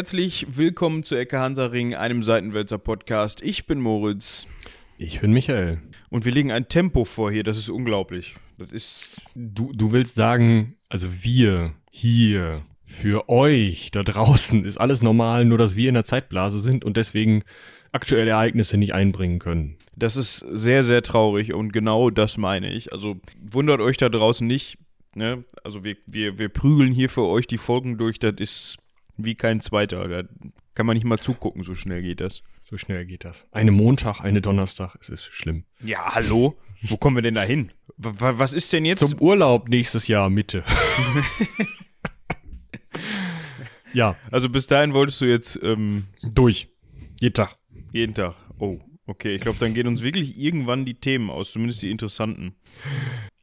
herzlich willkommen zu Ecke Hansaring, einem Seitenwälzer Podcast. Ich bin Moritz. Ich bin Michael. Und wir legen ein Tempo vor hier, das ist unglaublich. Das ist. Du, du willst sagen, also wir hier, für euch da draußen ist alles normal, nur dass wir in der Zeitblase sind und deswegen aktuelle Ereignisse nicht einbringen können. Das ist sehr, sehr traurig und genau das meine ich. Also wundert euch da draußen nicht. Ne? Also wir, wir, wir prügeln hier für euch die Folgen durch, das ist wie kein zweiter. Da kann man nicht mal zugucken, so schnell geht das. So schnell geht das. Eine Montag, eine Donnerstag, es ist schlimm. Ja, hallo? Wo kommen wir denn da hin? Was ist denn jetzt? Zum Urlaub nächstes Jahr, Mitte. ja. Also bis dahin wolltest du jetzt ähm, durch. Jeden Tag. Jeden Tag. Oh, okay. Ich glaube, dann gehen uns wirklich irgendwann die Themen aus, zumindest die interessanten.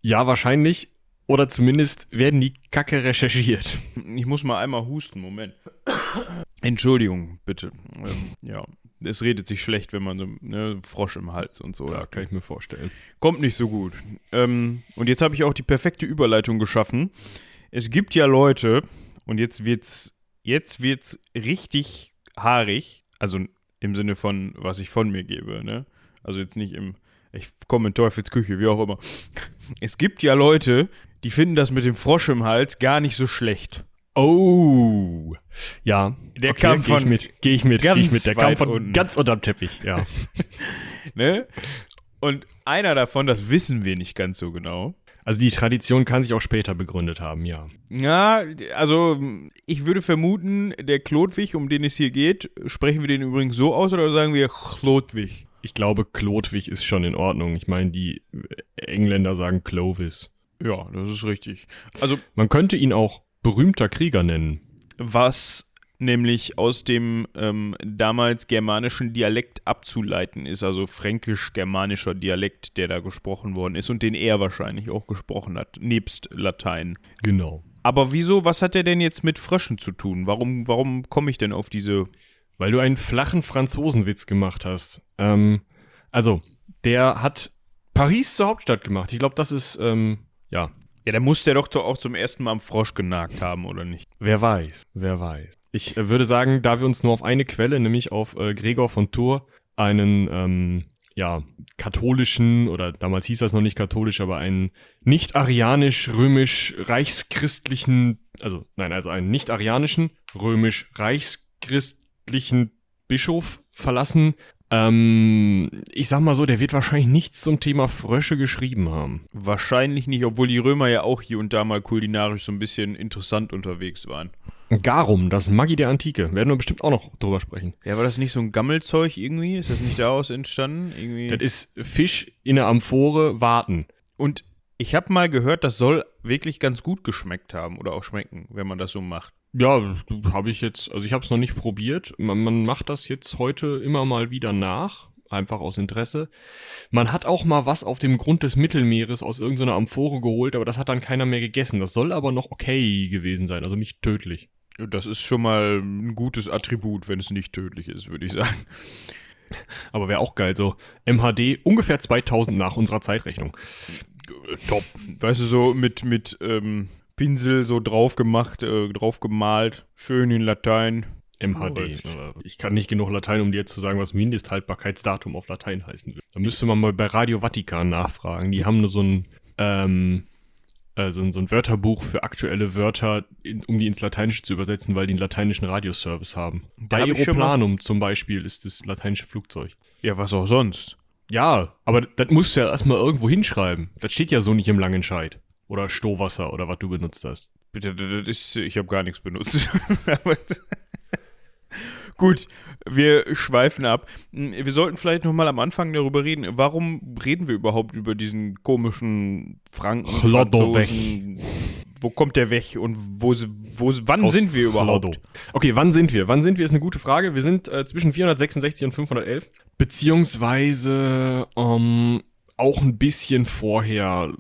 Ja, wahrscheinlich. Oder zumindest werden die Kacke recherchiert. Ich muss mal einmal husten, Moment. Entschuldigung, bitte. Ähm, ja, es redet sich schlecht, wenn man so ne, Frosch im Hals und so. Ja, kann ich mir vorstellen. Kommt nicht so gut. Ähm, und jetzt habe ich auch die perfekte Überleitung geschaffen. Es gibt ja Leute, und jetzt wird's, jetzt wird's richtig haarig, also im Sinne von, was ich von mir gebe, ne? Also jetzt nicht im, ich komme in Teufelsküche, wie auch immer. Es gibt ja Leute, die finden das mit dem Frosch im Hals gar nicht so schlecht. Oh, ja. Der okay, kam von. Geh ich mit, geh ich mit, geh ich mit. Der kam von unten. ganz unterm Teppich, ja. ne? Und einer davon, das wissen wir nicht ganz so genau. Also die Tradition kann sich auch später begründet haben, ja. Ja, also ich würde vermuten, der Klodwig, um den es hier geht, sprechen wir den übrigens so aus oder sagen wir Klodwig? Ich glaube, Klodwig ist schon in Ordnung. Ich meine, die Engländer sagen Clovis. Ja, das ist richtig. Also man könnte ihn auch berühmter Krieger nennen. Was nämlich aus dem ähm, damals germanischen Dialekt abzuleiten ist, also fränkisch-germanischer Dialekt, der da gesprochen worden ist und den er wahrscheinlich auch gesprochen hat, nebst Latein. Genau. Aber wieso, was hat er denn jetzt mit Fröschen zu tun? Warum, warum komme ich denn auf diese. Weil du einen flachen Franzosenwitz gemacht hast. Ähm, also, der hat Paris zur Hauptstadt gemacht. Ich glaube, das ist, ähm, ja. Ja, der muss der doch auch zum ersten Mal am Frosch genagt haben, oder nicht? Wer weiß, wer weiß. Ich äh, würde sagen, da wir uns nur auf eine Quelle, nämlich auf äh, Gregor von Tours, einen ähm, ja, katholischen, oder damals hieß das noch nicht katholisch, aber einen nicht arianisch-römisch-reichschristlichen, also nein, also einen nicht arianischen, römisch-reichschristlichen Bischof verlassen, ähm, ich sag mal so, der wird wahrscheinlich nichts zum Thema Frösche geschrieben haben. Wahrscheinlich nicht, obwohl die Römer ja auch hier und da mal kulinarisch so ein bisschen interessant unterwegs waren. Garum, das Maggi der Antike. Werden wir bestimmt auch noch drüber sprechen. Ja, war das nicht so ein Gammelzeug irgendwie? Ist das nicht daraus entstanden? Irgendwie? Das ist Fisch in der Amphore warten. Und ich habe mal gehört, das soll wirklich ganz gut geschmeckt haben oder auch schmecken, wenn man das so macht. Ja, habe ich jetzt, also ich habe es noch nicht probiert. Man, man macht das jetzt heute immer mal wieder nach, einfach aus Interesse. Man hat auch mal was auf dem Grund des Mittelmeeres aus irgendeiner Amphore geholt, aber das hat dann keiner mehr gegessen. Das soll aber noch okay gewesen sein, also nicht tödlich. Das ist schon mal ein gutes Attribut, wenn es nicht tödlich ist, würde ich sagen. Aber wäre auch geil, so MHD ungefähr 2000 nach unserer Zeitrechnung. Top. Weißt du, so mit, mit ähm, Pinsel so drauf gemacht, äh, drauf gemalt, schön in Latein. MHD. Ich kann nicht genug Latein, um dir jetzt zu sagen, was Mindesthaltbarkeitsdatum auf Latein heißen will. Da müsste man mal bei Radio Vatikan nachfragen. Die haben nur so ein, ähm, äh, so, ein so ein Wörterbuch für aktuelle Wörter, in, um die ins Lateinische zu übersetzen, weil die einen lateinischen Radioservice haben. Da Aeroplanum zum Beispiel ist das lateinische Flugzeug. Ja, was auch sonst. Ja, aber das musst du ja erstmal irgendwo hinschreiben. Das steht ja so nicht im Langenscheid. Oder Stohwasser oder was du benutzt hast. Bitte, das ist, ich habe gar nichts benutzt. Gut, wir schweifen ab. Wir sollten vielleicht nochmal am Anfang darüber reden. Warum reden wir überhaupt über diesen komischen Franken? Franzosen? Wo kommt der weg und wo, wo wann Aus sind wir überhaupt? Chloddo. Okay, wann sind wir? Wann sind wir ist eine gute Frage. Wir sind äh, zwischen 466 und 511. Beziehungsweise ähm, auch ein bisschen vorher,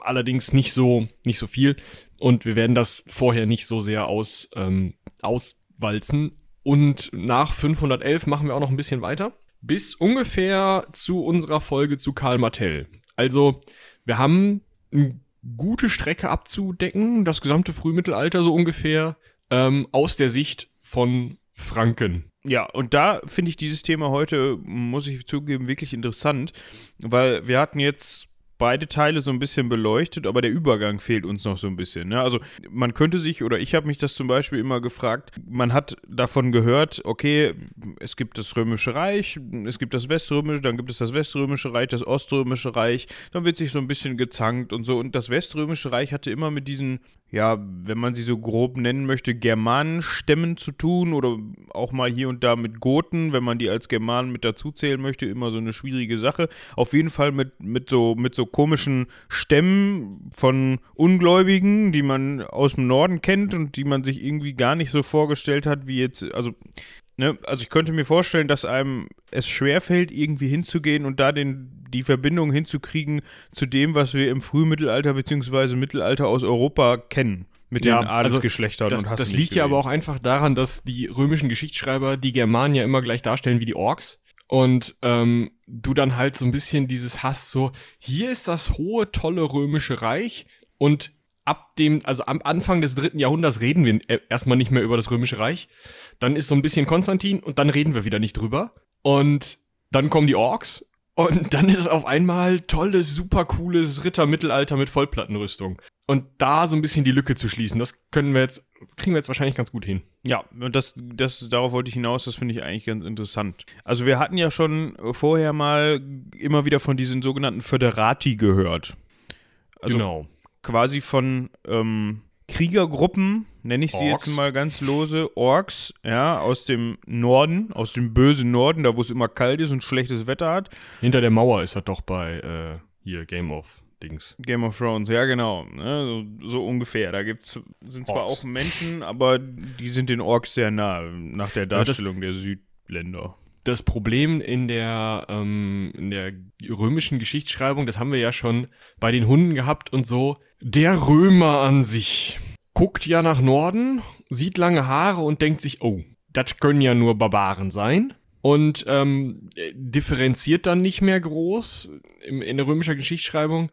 allerdings nicht so, nicht so viel. Und wir werden das vorher nicht so sehr aus, ähm, auswalzen. Und nach 511 machen wir auch noch ein bisschen weiter. Bis ungefähr zu unserer Folge zu Karl Martell. Also, wir haben eine gute Strecke abzudecken, das gesamte Frühmittelalter so ungefähr, ähm, aus der Sicht von Franken. Ja, und da finde ich dieses Thema heute, muss ich zugeben, wirklich interessant, weil wir hatten jetzt beide Teile so ein bisschen beleuchtet, aber der Übergang fehlt uns noch so ein bisschen. Ne? Also man könnte sich, oder ich habe mich das zum Beispiel immer gefragt, man hat davon gehört, okay, es gibt das Römische Reich, es gibt das Weströmische, dann gibt es das Weströmische Reich, das Oströmische Reich, dann wird sich so ein bisschen gezankt und so. Und das Weströmische Reich hatte immer mit diesen ja, wenn man sie so grob nennen möchte, Germanenstämmen zu tun oder auch mal hier und da mit Goten, wenn man die als Germanen mit dazuzählen möchte, immer so eine schwierige Sache. Auf jeden Fall mit, mit, so, mit so komischen Stämmen von Ungläubigen, die man aus dem Norden kennt und die man sich irgendwie gar nicht so vorgestellt hat, wie jetzt, also Ne, also ich könnte mir vorstellen, dass einem es schwerfällt, irgendwie hinzugehen und da den, die Verbindung hinzukriegen zu dem, was wir im Frühmittelalter bzw. Mittelalter aus Europa kennen. Mit ja, den also Adelsgeschlechtern also und hast Das liegt ja aber auch einfach daran, dass die römischen Geschichtsschreiber die Germanen ja immer gleich darstellen wie die Orks. Und ähm, du dann halt so ein bisschen dieses hast, so, hier ist das hohe, tolle römische Reich und ab dem, also am Anfang des dritten Jahrhunderts reden wir äh, erstmal nicht mehr über das Römische Reich. Dann ist so ein bisschen Konstantin und dann reden wir wieder nicht drüber. Und dann kommen die Orks und dann ist es auf einmal tolles, super cooles Rittermittelalter mit Vollplattenrüstung. Und da so ein bisschen die Lücke zu schließen, das können wir jetzt, kriegen wir jetzt wahrscheinlich ganz gut hin. Ja, und das, das, darauf wollte ich hinaus, das finde ich eigentlich ganz interessant. Also wir hatten ja schon vorher mal immer wieder von diesen sogenannten Föderati gehört. Also genau quasi von ähm, Kriegergruppen, nenne ich sie Orks. jetzt mal ganz lose, Orks, ja, aus dem Norden, aus dem bösen Norden, da wo es immer kalt ist und schlechtes Wetter hat. Hinter der Mauer ist er doch bei äh, hier Game of Dings. Game of Thrones, ja genau, ne, so, so, ungefähr. Da gibt's sind zwar Orks. auch Menschen, aber die sind den Orks sehr nah nach der Darstellung ja, der Südländer das Problem in der, ähm, in der römischen Geschichtsschreibung, das haben wir ja schon bei den Hunden gehabt und so. Der Römer an sich guckt ja nach Norden, sieht lange Haare und denkt sich, oh, das können ja nur Barbaren sein. Und ähm, differenziert dann nicht mehr groß in, in der römischen Geschichtsschreibung.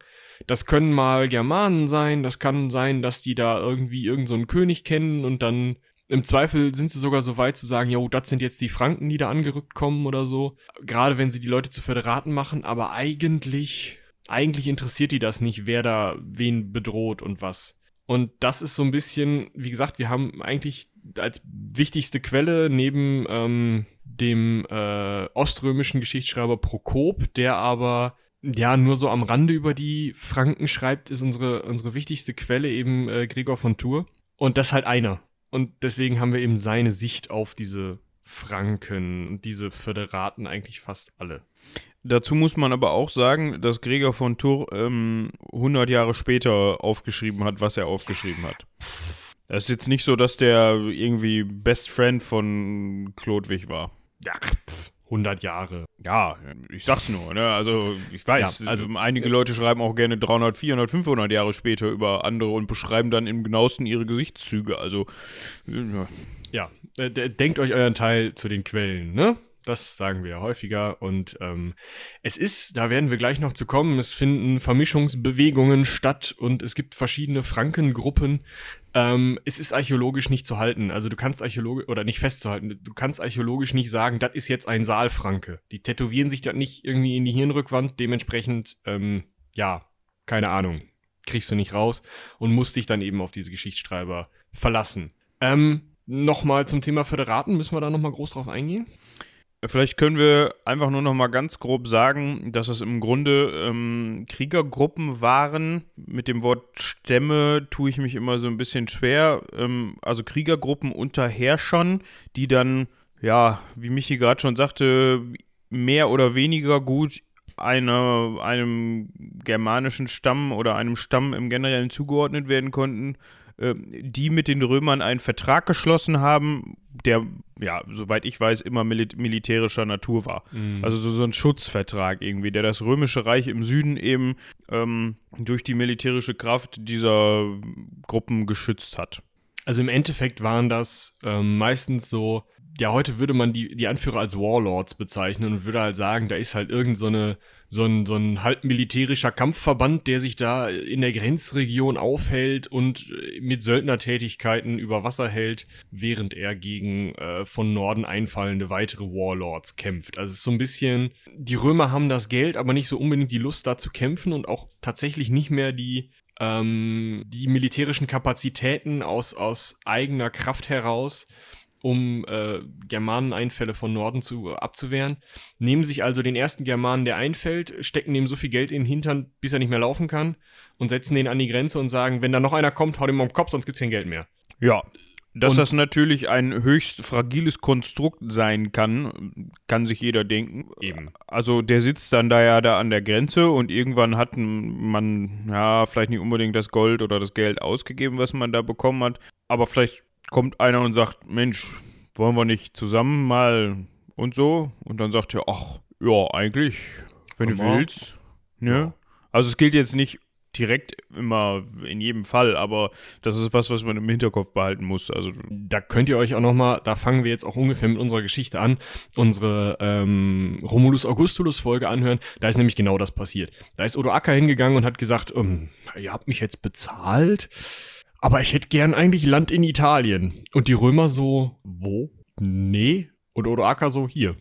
Das können mal Germanen sein, das kann sein, dass die da irgendwie irgendeinen so König kennen und dann im Zweifel sind sie sogar so weit zu sagen, jo, das sind jetzt die Franken, die da angerückt kommen oder so. Gerade wenn sie die Leute zu Föderaten machen, aber eigentlich, eigentlich interessiert die das nicht, wer da wen bedroht und was. Und das ist so ein bisschen, wie gesagt, wir haben eigentlich als wichtigste Quelle neben ähm, dem äh, oströmischen Geschichtsschreiber Prokop, der aber ja nur so am Rande über die Franken schreibt, ist unsere, unsere wichtigste Quelle eben äh, Gregor von Tours. Und das halt einer. Und deswegen haben wir eben seine Sicht auf diese Franken und diese Föderaten eigentlich fast alle. Dazu muss man aber auch sagen, dass Gregor von Tours ähm, 100 Jahre später aufgeschrieben hat, was er aufgeschrieben hat. Es ist jetzt nicht so, dass der irgendwie Best Friend von Chlodwig war. Ja, pff. 100 Jahre. Ja, ich sag's nur, ne? Also, ich weiß, ja, also einige Leute schreiben auch gerne 300, 400, 500 Jahre später über andere und beschreiben dann im genauesten ihre Gesichtszüge. Also, ja. Ja, äh, denkt euch euren Teil zu den Quellen, ne? Das sagen wir ja häufiger. Und ähm, es ist, da werden wir gleich noch zu kommen, es finden Vermischungsbewegungen statt und es gibt verschiedene Frankengruppen. Ähm, es ist archäologisch nicht zu halten. Also du kannst archäologisch, oder nicht festzuhalten, du kannst archäologisch nicht sagen, das ist jetzt ein Saalfranke. Die tätowieren sich das nicht irgendwie in die Hirnrückwand. Dementsprechend, ähm, ja, keine Ahnung. Kriegst du nicht raus und musst dich dann eben auf diese Geschichtsschreiber verlassen. Ähm, Nochmal zum Thema Föderaten, müssen wir da nochmal groß drauf eingehen? Vielleicht können wir einfach nur noch mal ganz grob sagen, dass es im Grunde ähm, Kriegergruppen waren. Mit dem Wort Stämme tue ich mich immer so ein bisschen schwer. Ähm, also Kriegergruppen unter Herrschern, die dann, ja, wie Michi gerade schon sagte, mehr oder weniger gut einer, einem germanischen Stamm oder einem Stamm im Generellen zugeordnet werden konnten ähm, die mit den Römern einen Vertrag geschlossen haben, der, ja, soweit ich weiß, immer mil militärischer Natur war. Mhm. Also so, so ein Schutzvertrag irgendwie, der das Römische Reich im Süden eben ähm, durch die militärische Kraft dieser Gruppen geschützt hat. Also im Endeffekt waren das ähm, meistens so ja, heute würde man die, die Anführer als Warlords bezeichnen und würde halt sagen, da ist halt irgend so, eine, so, ein, so ein halb militärischer Kampfverband, der sich da in der Grenzregion aufhält und mit Söldnertätigkeiten über Wasser hält, während er gegen äh, von Norden einfallende weitere Warlords kämpft. Also es ist so ein bisschen, die Römer haben das Geld, aber nicht so unbedingt die Lust da zu kämpfen und auch tatsächlich nicht mehr die, ähm, die militärischen Kapazitäten aus, aus eigener Kraft heraus um äh, Germaneneinfälle von Norden zu, abzuwehren. Nehmen sich also den ersten Germanen, der einfällt, stecken dem so viel Geld in den Hintern, bis er nicht mehr laufen kann und setzen den an die Grenze und sagen, wenn da noch einer kommt, hau dem auf den Kopf, sonst gibt's kein Geld mehr. Ja, dass und das natürlich ein höchst fragiles Konstrukt sein kann, kann sich jeder denken. Eben. Also der sitzt dann da ja da an der Grenze und irgendwann hat man ja vielleicht nicht unbedingt das Gold oder das Geld ausgegeben, was man da bekommen hat, aber vielleicht kommt einer und sagt, Mensch, wollen wir nicht zusammen mal und so? Und dann sagt er, ach, ja, eigentlich, wenn du willst. Ne? Also es gilt jetzt nicht direkt immer in jedem Fall, aber das ist was, was man im Hinterkopf behalten muss. Also da könnt ihr euch auch noch mal, da fangen wir jetzt auch ungefähr mit unserer Geschichte an, unsere ähm, Romulus Augustulus Folge anhören. Da ist nämlich genau das passiert. Da ist Odo Acker hingegangen und hat gesagt, ähm, ihr habt mich jetzt bezahlt aber ich hätte gern eigentlich Land in Italien. Und die Römer so, wo? Nee. Und Odoaker so, hier.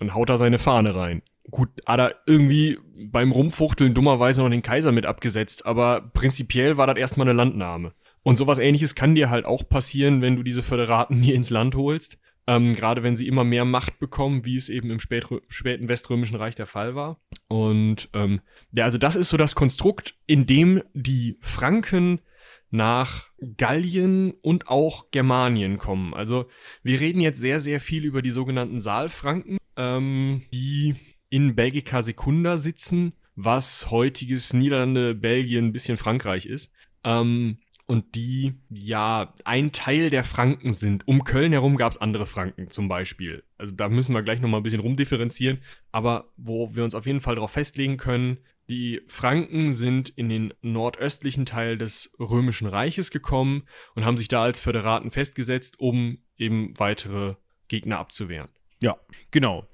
Und haut da seine Fahne rein. Gut, hat er irgendwie beim Rumfuchteln dummerweise noch den Kaiser mit abgesetzt, aber prinzipiell war das erstmal eine Landnahme. Und sowas ähnliches kann dir halt auch passieren, wenn du diese Föderaten hier ins Land holst. Ähm, Gerade wenn sie immer mehr Macht bekommen, wie es eben im späten Weströmischen Reich der Fall war. Und ähm, ja, also das ist so das Konstrukt, in dem die Franken nach Gallien und auch Germanien kommen. Also wir reden jetzt sehr, sehr viel über die sogenannten Saalfranken, ähm, die in Belgica Secunda sitzen, was heutiges Niederlande, Belgien, ein bisschen Frankreich ist. Ähm, und die ja ein Teil der Franken sind. Um Köln herum gab es andere Franken zum Beispiel. Also da müssen wir gleich nochmal ein bisschen rumdifferenzieren. Aber wo wir uns auf jeden Fall darauf festlegen können, die Franken sind in den nordöstlichen Teil des Römischen Reiches gekommen und haben sich da als Föderaten festgesetzt, um eben weitere Gegner abzuwehren. Ja, genau.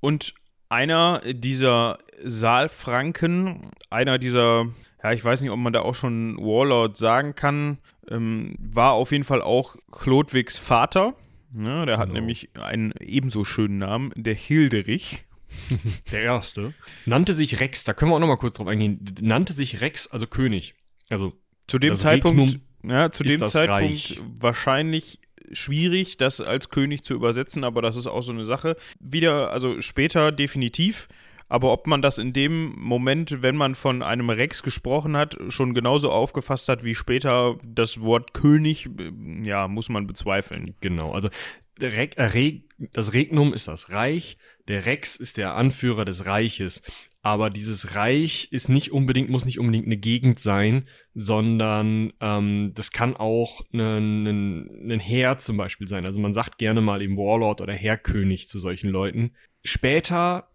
Und einer dieser Saalfranken, einer dieser, ja, ich weiß nicht, ob man da auch schon Warlord sagen kann, ähm, war auf jeden Fall auch Chlodwigs Vater. Ja, der hat genau. nämlich einen ebenso schönen Namen, der Hilderich. Der erste. Nannte sich Rex, da können wir auch nochmal kurz drauf eingehen. Nannte sich Rex, also König. Also zu dem Zeitpunkt, ja, zu dem Zeitpunkt Reich. wahrscheinlich schwierig, das als König zu übersetzen, aber das ist auch so eine Sache. Wieder, also später definitiv. Aber ob man das in dem Moment, wenn man von einem Rex gesprochen hat, schon genauso aufgefasst hat wie später das Wort König, ja, muss man bezweifeln. Genau, also äh, das Regnum ist das Reich, der Rex ist der Anführer des Reiches. Aber dieses Reich ist nicht unbedingt, muss nicht unbedingt eine Gegend sein, sondern ähm, das kann auch ein, Heer zum Beispiel sein. Also man sagt gerne mal eben Warlord oder Heerkönig zu solchen Leuten. Später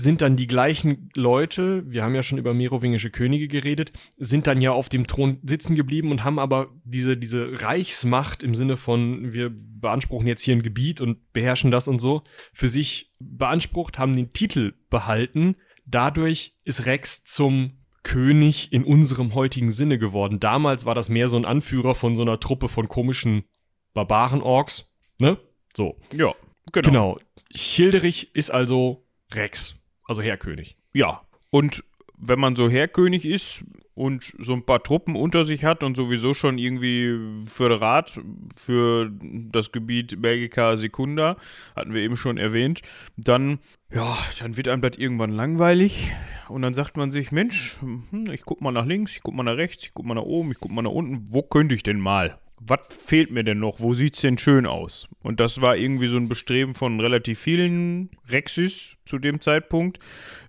sind dann die gleichen Leute, wir haben ja schon über merowingische Könige geredet, sind dann ja auf dem Thron sitzen geblieben und haben aber diese, diese Reichsmacht im Sinne von, wir beanspruchen jetzt hier ein Gebiet und beherrschen das und so, für sich beansprucht, haben den Titel behalten. Dadurch ist Rex zum König in unserem heutigen Sinne geworden. Damals war das mehr so ein Anführer von so einer Truppe von komischen Barbaren-Orks, ne? So. Ja, genau. Genau. Hilderich ist also Rex. Also Herrkönig. Ja. Und wenn man so Herrkönig ist und so ein paar Truppen unter sich hat und sowieso schon irgendwie Föderat für das Gebiet Belgica Secunda, hatten wir eben schon erwähnt, dann, ja, dann wird einem das irgendwann langweilig und dann sagt man sich, Mensch, hm, ich guck mal nach links, ich guck mal nach rechts, ich guck mal nach oben, ich guck mal nach unten, wo könnte ich denn mal? Was fehlt mir denn noch? Wo sieht's denn schön aus? Und das war irgendwie so ein Bestreben von relativ vielen Rexys zu dem Zeitpunkt.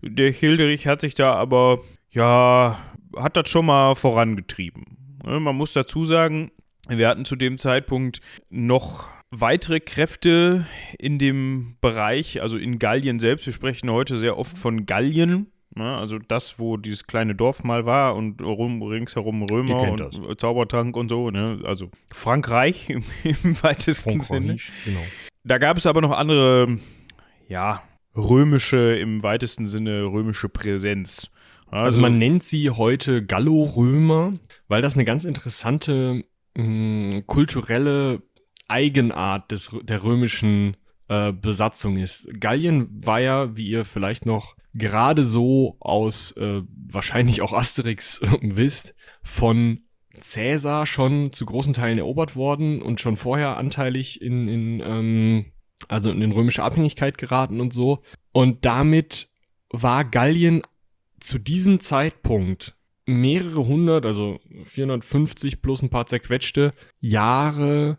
Der Hilderich hat sich da aber, ja, hat das schon mal vorangetrieben. Ne, man muss dazu sagen, wir hatten zu dem Zeitpunkt noch weitere Kräfte in dem Bereich, also in Gallien selbst. Wir sprechen heute sehr oft von Gallien. Ne? Also das, wo dieses kleine Dorf mal war und rum, ringsherum Römer und das. Zaubertrank und so. Ne? Also Frankreich im, im weitesten Sinne. Genau. da gab es aber noch andere, ja, römische, im weitesten Sinne römische Präsenz. Also, also man nennt sie heute Gallo-Römer, weil das eine ganz interessante mh, hm, kulturelle Eigenart des, der römischen äh, Besatzung ist. Gallien war ja, wie ihr vielleicht noch gerade so aus äh, wahrscheinlich auch Asterix äh, wisst, von Cäsar schon zu großen Teilen erobert worden und schon vorher anteilig in, in ähm, also in römische Abhängigkeit geraten und so. Und damit war Gallien zu diesem Zeitpunkt mehrere hundert, also 450 plus ein paar zerquetschte Jahre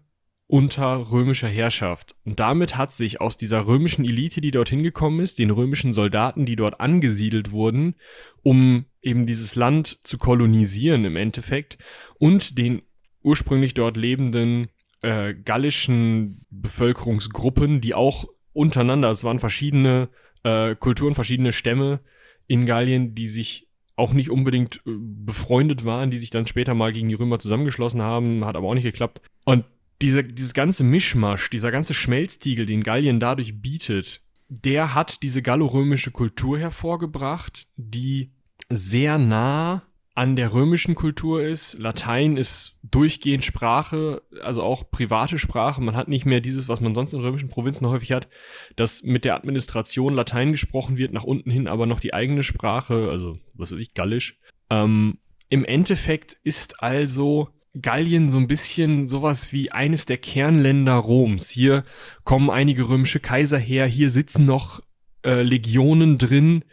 unter römischer Herrschaft. Und damit hat sich aus dieser römischen Elite, die dorthin gekommen ist, den römischen Soldaten, die dort angesiedelt wurden, um eben dieses Land zu kolonisieren im Endeffekt, und den ursprünglich dort lebenden äh, gallischen Bevölkerungsgruppen, die auch untereinander, es waren verschiedene äh, Kulturen, verschiedene Stämme in Gallien, die sich auch nicht unbedingt äh, befreundet waren, die sich dann später mal gegen die Römer zusammengeschlossen haben, hat aber auch nicht geklappt. Und diese, dieses ganze Mischmasch, dieser ganze Schmelztiegel, den Gallien dadurch bietet, der hat diese gallorömische Kultur hervorgebracht, die sehr nah an der römischen Kultur ist. Latein ist durchgehend Sprache, also auch private Sprache. Man hat nicht mehr dieses, was man sonst in römischen Provinzen häufig hat, dass mit der Administration Latein gesprochen wird, nach unten hin aber noch die eigene Sprache, also was weiß ich, Gallisch. Ähm, Im Endeffekt ist also Gallien so ein bisschen sowas wie eines der Kernländer Roms. Hier kommen einige römische Kaiser her, hier sitzen noch äh, Legionen drin,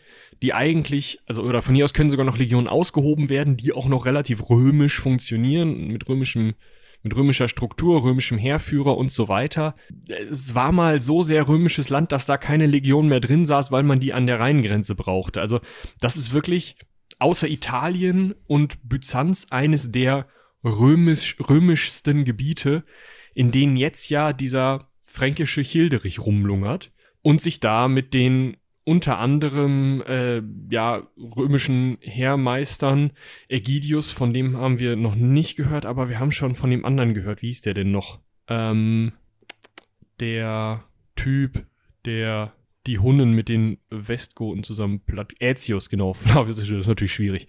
die eigentlich, also oder von hier aus können sogar noch Legionen ausgehoben werden, die auch noch relativ römisch funktionieren, mit römischem mit römischer Struktur, römischem Heerführer und so weiter. Es war mal so sehr römisches Land, dass da keine Legion mehr drin saß, weil man die an der Rheingrenze brauchte. Also das ist wirklich außer Italien und Byzanz eines der römisch, römischsten Gebiete, in denen jetzt ja dieser fränkische Hilderich rumlungert und sich da mit den unter anderem äh, ja römischen Heermeistern Ägidius, von dem haben wir noch nicht gehört, aber wir haben schon von dem anderen gehört. Wie hieß der denn noch? Ähm, der Typ, der die Hunnen mit den Westgoten zusammen platt. Aetius, genau. Flavius ist natürlich schwierig.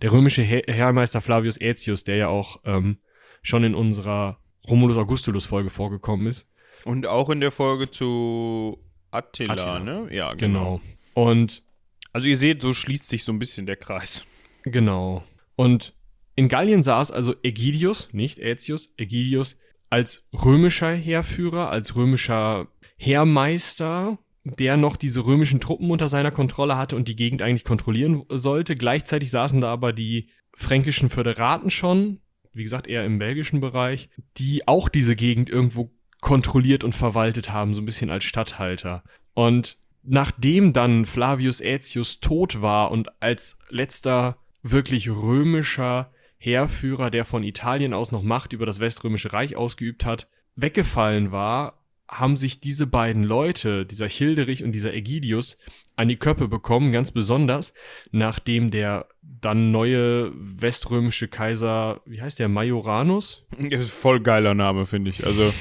Der römische Heermeister Flavius Aetius, der ja auch ähm, schon in unserer Romulus Augustulus Folge vorgekommen ist. Und auch in der Folge zu Attila, Attila. ne? Ja, genau. genau. Und also ihr seht, so schließt sich so ein bisschen der Kreis. Genau. Und in Gallien saß also Ägidius, nicht Aetius, Ägidius als römischer Heerführer, als römischer Heermeister, der noch diese römischen Truppen unter seiner Kontrolle hatte und die Gegend eigentlich kontrollieren sollte. Gleichzeitig saßen da aber die fränkischen Föderaten schon, wie gesagt, eher im belgischen Bereich, die auch diese Gegend irgendwo kontrolliert und verwaltet haben, so ein bisschen als Statthalter. Und nachdem dann Flavius Aetius tot war und als letzter wirklich römischer Heerführer, der von Italien aus noch Macht über das Weströmische Reich ausgeübt hat, weggefallen war, haben sich diese beiden Leute, dieser Childerich und dieser Ägidius, an die Köppe bekommen, ganz besonders, nachdem der dann neue weströmische Kaiser, wie heißt der, Majoranus? Das ist voll geiler Name, finde ich. Also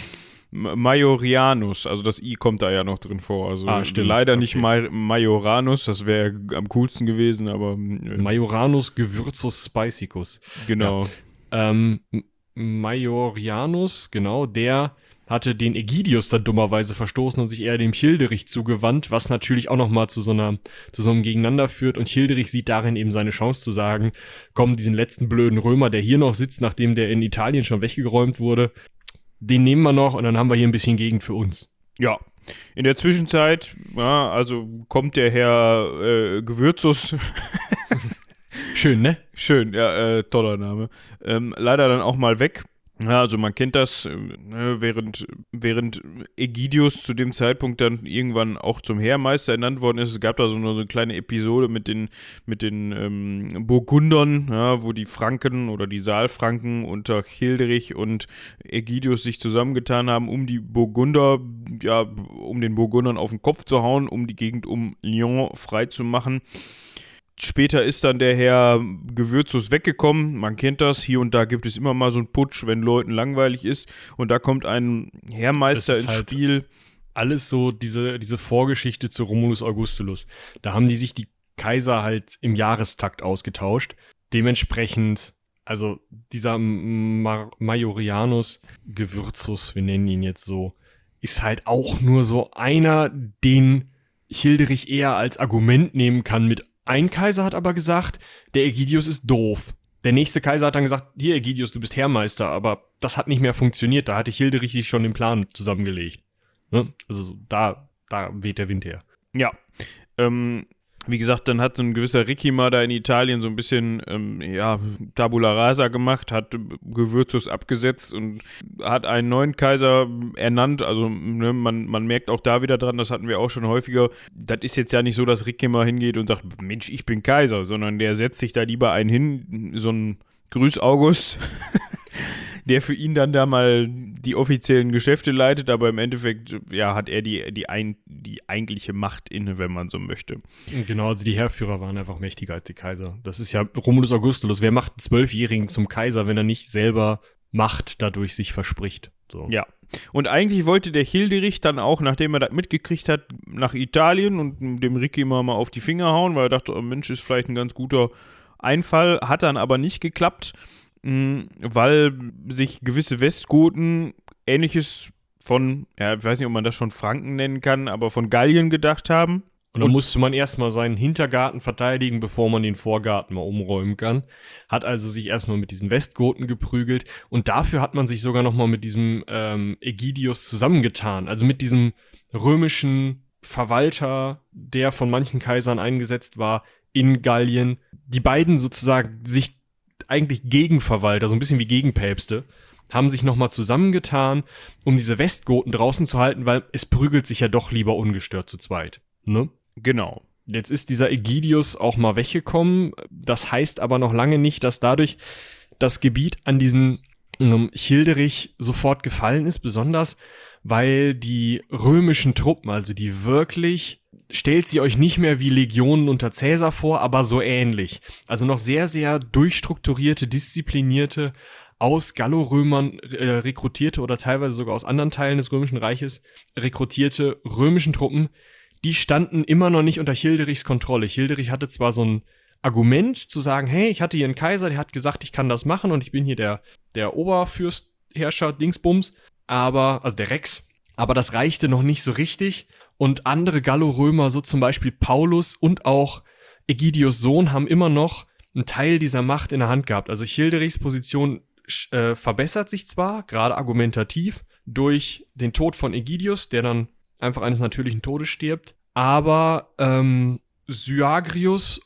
Majorianus, also das I kommt da ja noch drin vor. Also ah, stimmt. leider okay. nicht Ma Majoranus, das wäre am coolsten gewesen, aber. Äh, Majoranus Gewürzus Spicicus. Genau. Ja. Ähm, Majorianus, genau, der hatte den Ägidius dann dummerweise verstoßen und sich eher dem Childerich zugewandt, was natürlich auch nochmal zu so einer, zu so einem Gegeneinander führt. Und Childerich sieht darin eben seine Chance zu sagen, komm, diesen letzten blöden Römer, der hier noch sitzt, nachdem der in Italien schon weggeräumt wurde, den nehmen wir noch und dann haben wir hier ein bisschen Gegend für uns. Ja. In der Zwischenzeit, ja, also kommt der Herr äh, Gewürzus. Schön, ne? Schön, ja, äh, toller Name. Ähm, leider dann auch mal weg ja, also man kennt das, äh, ne, während, während Ägidius zu dem Zeitpunkt dann irgendwann auch zum Heermeister ernannt worden ist. Es gab da so eine, so eine kleine Episode mit den, mit den ähm, Burgundern, ja, wo die Franken oder die Saalfranken unter Childerich und Ägidius sich zusammengetan haben, um die Burgunder, ja, um den Burgundern auf den Kopf zu hauen, um die Gegend um Lyon frei zu machen. Später ist dann der Herr Gewürzus weggekommen. Man kennt das. Hier und da gibt es immer mal so einen Putsch, wenn Leuten langweilig ist. Und da kommt ein Herrmeister ins halt Spiel. alles so diese, diese Vorgeschichte zu Romulus Augustulus. Da haben die sich die Kaiser halt im Jahrestakt ausgetauscht. Dementsprechend, also dieser Ma Majorianus Gewürzus, wir nennen ihn jetzt so, ist halt auch nur so einer, den Hilderich eher als Argument nehmen kann mit ein Kaiser hat aber gesagt, der Ägidius ist doof. Der nächste Kaiser hat dann gesagt, hier Ägidius, du bist Herrmeister, aber das hat nicht mehr funktioniert. Da hatte Hilderich sich schon den Plan zusammengelegt. Ne? Also da, da weht der Wind her. Ja. Ähm, wie gesagt, dann hat so ein gewisser Ricky mal da in Italien so ein bisschen, ähm, ja, Tabula Rasa gemacht, hat Gewürzus abgesetzt und hat einen neuen Kaiser ernannt. Also ne, man, man merkt auch da wieder dran, das hatten wir auch schon häufiger. Das ist jetzt ja nicht so, dass Ricky mal hingeht und sagt, Mensch, ich bin Kaiser, sondern der setzt sich da lieber einen hin, so ein Grüß August. der für ihn dann da mal die offiziellen Geschäfte leitet, aber im Endeffekt, ja, hat er die, die, ein, die eigentliche Macht inne, wenn man so möchte. Genau, also die Heerführer waren einfach mächtiger als die Kaiser. Das ist ja Romulus Augustulus. Wer macht einen Zwölfjährigen zum Kaiser, wenn er nicht selber Macht dadurch sich verspricht? So. Ja. Und eigentlich wollte der Hilderich dann auch, nachdem er das mitgekriegt hat, nach Italien und dem Ricky immer mal auf die Finger hauen, weil er dachte, oh Mensch, ist vielleicht ein ganz guter Einfall. Hat dann aber nicht geklappt weil sich gewisse Westgoten ähnliches von, ja, ich weiß nicht, ob man das schon Franken nennen kann, aber von Gallien gedacht haben. Und dann musste man erstmal seinen Hintergarten verteidigen, bevor man den Vorgarten mal umräumen kann. Hat also sich erstmal mit diesen Westgoten geprügelt und dafür hat man sich sogar nochmal mit diesem ähm, Ägidius zusammengetan. Also mit diesem römischen Verwalter, der von manchen Kaisern eingesetzt war in Gallien. Die beiden sozusagen sich eigentlich Gegenverwalter, so ein bisschen wie Gegenpäpste, haben sich nochmal zusammengetan, um diese Westgoten draußen zu halten, weil es prügelt sich ja doch lieber ungestört zu zweit. Ne? Genau. Jetzt ist dieser Ägidius auch mal weggekommen. Das heißt aber noch lange nicht, dass dadurch das Gebiet an diesen ähm, Childerich sofort gefallen ist, besonders weil die römischen Truppen, also die wirklich stellt sie euch nicht mehr wie Legionen unter Cäsar vor, aber so ähnlich. Also noch sehr, sehr durchstrukturierte, disziplinierte, aus Gallorömern äh, rekrutierte oder teilweise sogar aus anderen Teilen des Römischen Reiches rekrutierte römischen Truppen, die standen immer noch nicht unter Hilderichs Kontrolle. Hilderich hatte zwar so ein Argument zu sagen, hey, ich hatte hier einen Kaiser, der hat gesagt, ich kann das machen und ich bin hier der, der Oberfürstherrscher Dingsbums, aber, also der Rex, aber das reichte noch nicht so richtig und andere Gallorömer, so zum Beispiel Paulus und auch Ägidius Sohn, haben immer noch einen Teil dieser Macht in der Hand gehabt. Also Childerichs Position äh, verbessert sich zwar, gerade argumentativ, durch den Tod von Ägidius, der dann einfach eines natürlichen Todes stirbt, aber ähm, Syagrius,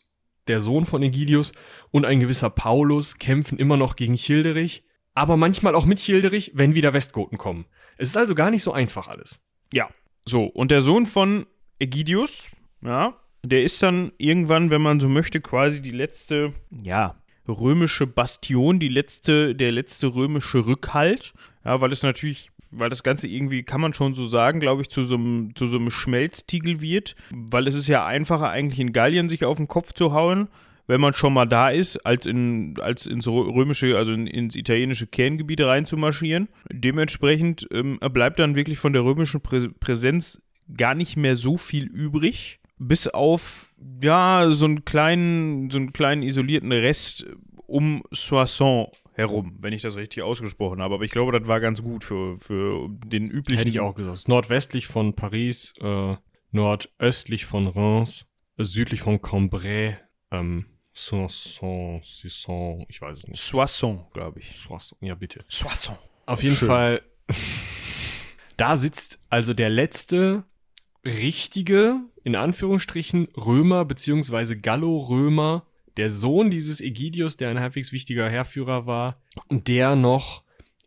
der Sohn von Ägidius, und ein gewisser Paulus kämpfen immer noch gegen Childerich, aber manchmal auch mit Childerich, wenn wieder Westgoten kommen. Es ist also gar nicht so einfach alles. Ja, so, und der Sohn von Ägidius, ja, der ist dann irgendwann, wenn man so möchte, quasi die letzte, ja, römische Bastion, die letzte, der letzte römische Rückhalt. Ja, weil es natürlich, weil das Ganze irgendwie, kann man schon so sagen, glaube ich, zu so einem, zu so einem Schmelztiegel wird. Weil es ist ja einfacher, eigentlich in Gallien sich auf den Kopf zu hauen, wenn man schon mal da ist, als, in, als ins römische, also in, ins italienische Kerngebiet reinzumarschieren. Dementsprechend ähm, bleibt dann wirklich von der römischen Prä Präsenz gar nicht mehr so viel übrig, bis auf ja so einen kleinen, so einen kleinen isolierten Rest um Soissons herum, wenn ich das richtig ausgesprochen habe. Aber ich glaube, das war ganz gut für, für den üblichen. Hätte ich auch gesagt. Nordwestlich von Paris, äh, nordöstlich von Reims, südlich von Cambrai, ähm, Soissons, Soissons, ich weiß es nicht. Soissons, glaube ich. Soissons, ja bitte. Soissons. Auf jeden Schön. Fall, da sitzt also der letzte richtige, in Anführungsstrichen, Römer bzw. Gallo-Römer, der Sohn dieses Ägidius, der ein halbwegs wichtiger Heerführer war, der noch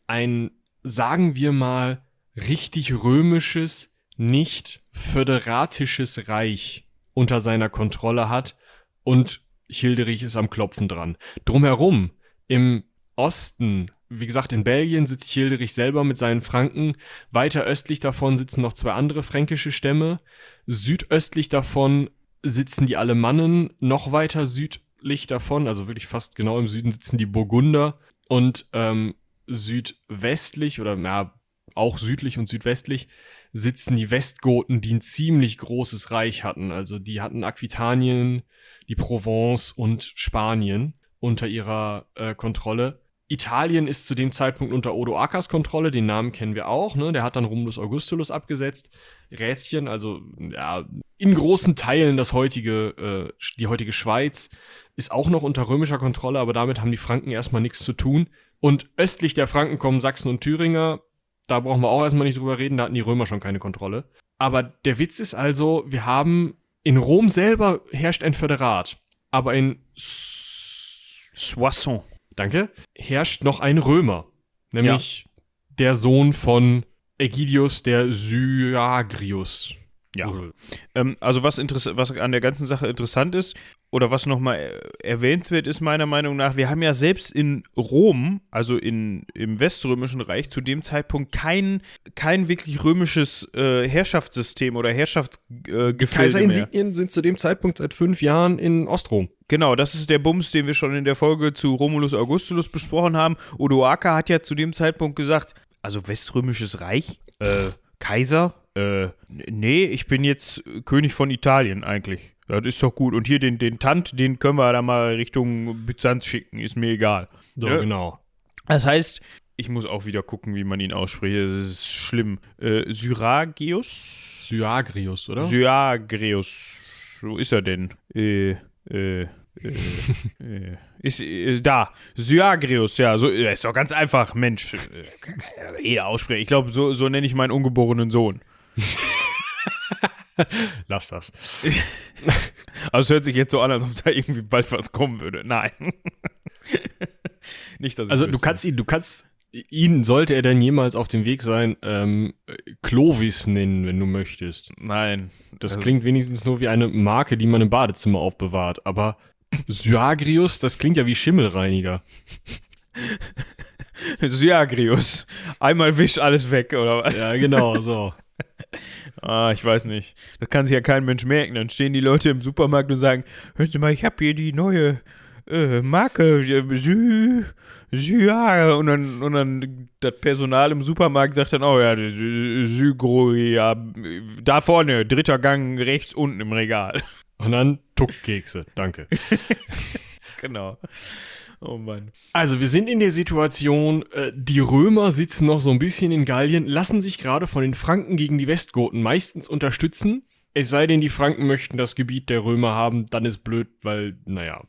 ein, sagen wir mal, richtig römisches, nicht föderatisches Reich unter seiner Kontrolle hat und Hilderich ist am Klopfen dran. Drumherum, im Osten, wie gesagt, in Belgien sitzt Hilderich selber mit seinen Franken. Weiter östlich davon sitzen noch zwei andere fränkische Stämme. Südöstlich davon sitzen die Alemannen. Noch weiter südlich davon, also wirklich fast genau im Süden, sitzen die Burgunder. Und ähm, südwestlich oder ja, auch südlich und südwestlich sitzen die Westgoten, die ein ziemlich großes Reich hatten. Also die hatten Aquitanien, die Provence und Spanien unter ihrer äh, Kontrolle. Italien ist zu dem Zeitpunkt unter Odoakers Kontrolle, den Namen kennen wir auch, ne? Der hat dann Romulus Augustulus abgesetzt. Rätschen, also ja, in großen Teilen das heutige, äh, die heutige Schweiz, ist auch noch unter römischer Kontrolle, aber damit haben die Franken erstmal nichts zu tun. Und östlich der Franken kommen Sachsen und Thüringer. Da brauchen wir auch erstmal nicht drüber reden, da hatten die Römer schon keine Kontrolle. Aber der Witz ist also, wir haben in Rom selber herrscht ein Föderat, aber in Soissons. Danke, herrscht noch ein Römer, nämlich ja. der Sohn von Ägidius der Syagrius. Ja. Ähm, also was, was an der ganzen Sache interessant ist, oder was nochmal erwähnenswert ist, meiner Meinung nach, wir haben ja selbst in Rom, also in, im Weströmischen Reich, zu dem Zeitpunkt kein, kein wirklich römisches äh, Herrschaftssystem oder Herrschaftsgefilde äh, Kaiserinsignien sind zu dem Zeitpunkt seit fünf Jahren in Ostrom. Genau, das ist der Bums, den wir schon in der Folge zu Romulus Augustulus besprochen haben. Odoaker hat ja zu dem Zeitpunkt gesagt, also Weströmisches Reich, äh, Kaiser, äh, nee, ich bin jetzt König von Italien eigentlich. Das ist doch gut. Und hier den, den Tant, den können wir da mal Richtung Byzanz schicken, ist mir egal. So, ja? genau. Das heißt, ich muss auch wieder gucken, wie man ihn ausspricht. Das ist schlimm. Äh, Syragius? Syagrius, oder? Syagrius. So ist er denn. Äh, äh, äh, äh, ist, ist, da, Syagrius, ja, so ist doch ganz einfach, Mensch. Jeder aussprechen. Ich glaube, so, so nenne ich meinen ungeborenen Sohn. Lass das. Also es hört sich jetzt so an, als ob da irgendwie bald was kommen würde. Nein. Nicht, dass Also wüsste. du kannst ihn, du kannst ihn, sollte er denn jemals auf dem Weg sein, ähm, Clovis nennen, wenn du möchtest. Nein. Das also, klingt wenigstens nur wie eine Marke, die man im Badezimmer aufbewahrt, aber Syagrius, das klingt ja wie Schimmelreiniger. Syagrius. Einmal wisch alles weg, oder was? Ja, genau, so. Ah, ich weiß nicht. Das kann sich ja kein Mensch merken. Dann stehen die Leute im Supermarkt und sagen: Hören Sie mal, ich habe hier die neue äh, Marke, äh, Sy, Sy, und dann, und dann das Personal im Supermarkt sagt dann: Oh ja, Sygro, ja, da vorne, dritter Gang, rechts unten im Regal. Und dann Tuckkekse. Danke. genau. Oh Mann. Also, wir sind in der Situation, äh, die Römer sitzen noch so ein bisschen in Gallien, lassen sich gerade von den Franken gegen die Westgoten meistens unterstützen. Es sei denn, die Franken möchten das Gebiet der Römer haben, dann ist blöd, weil, naja.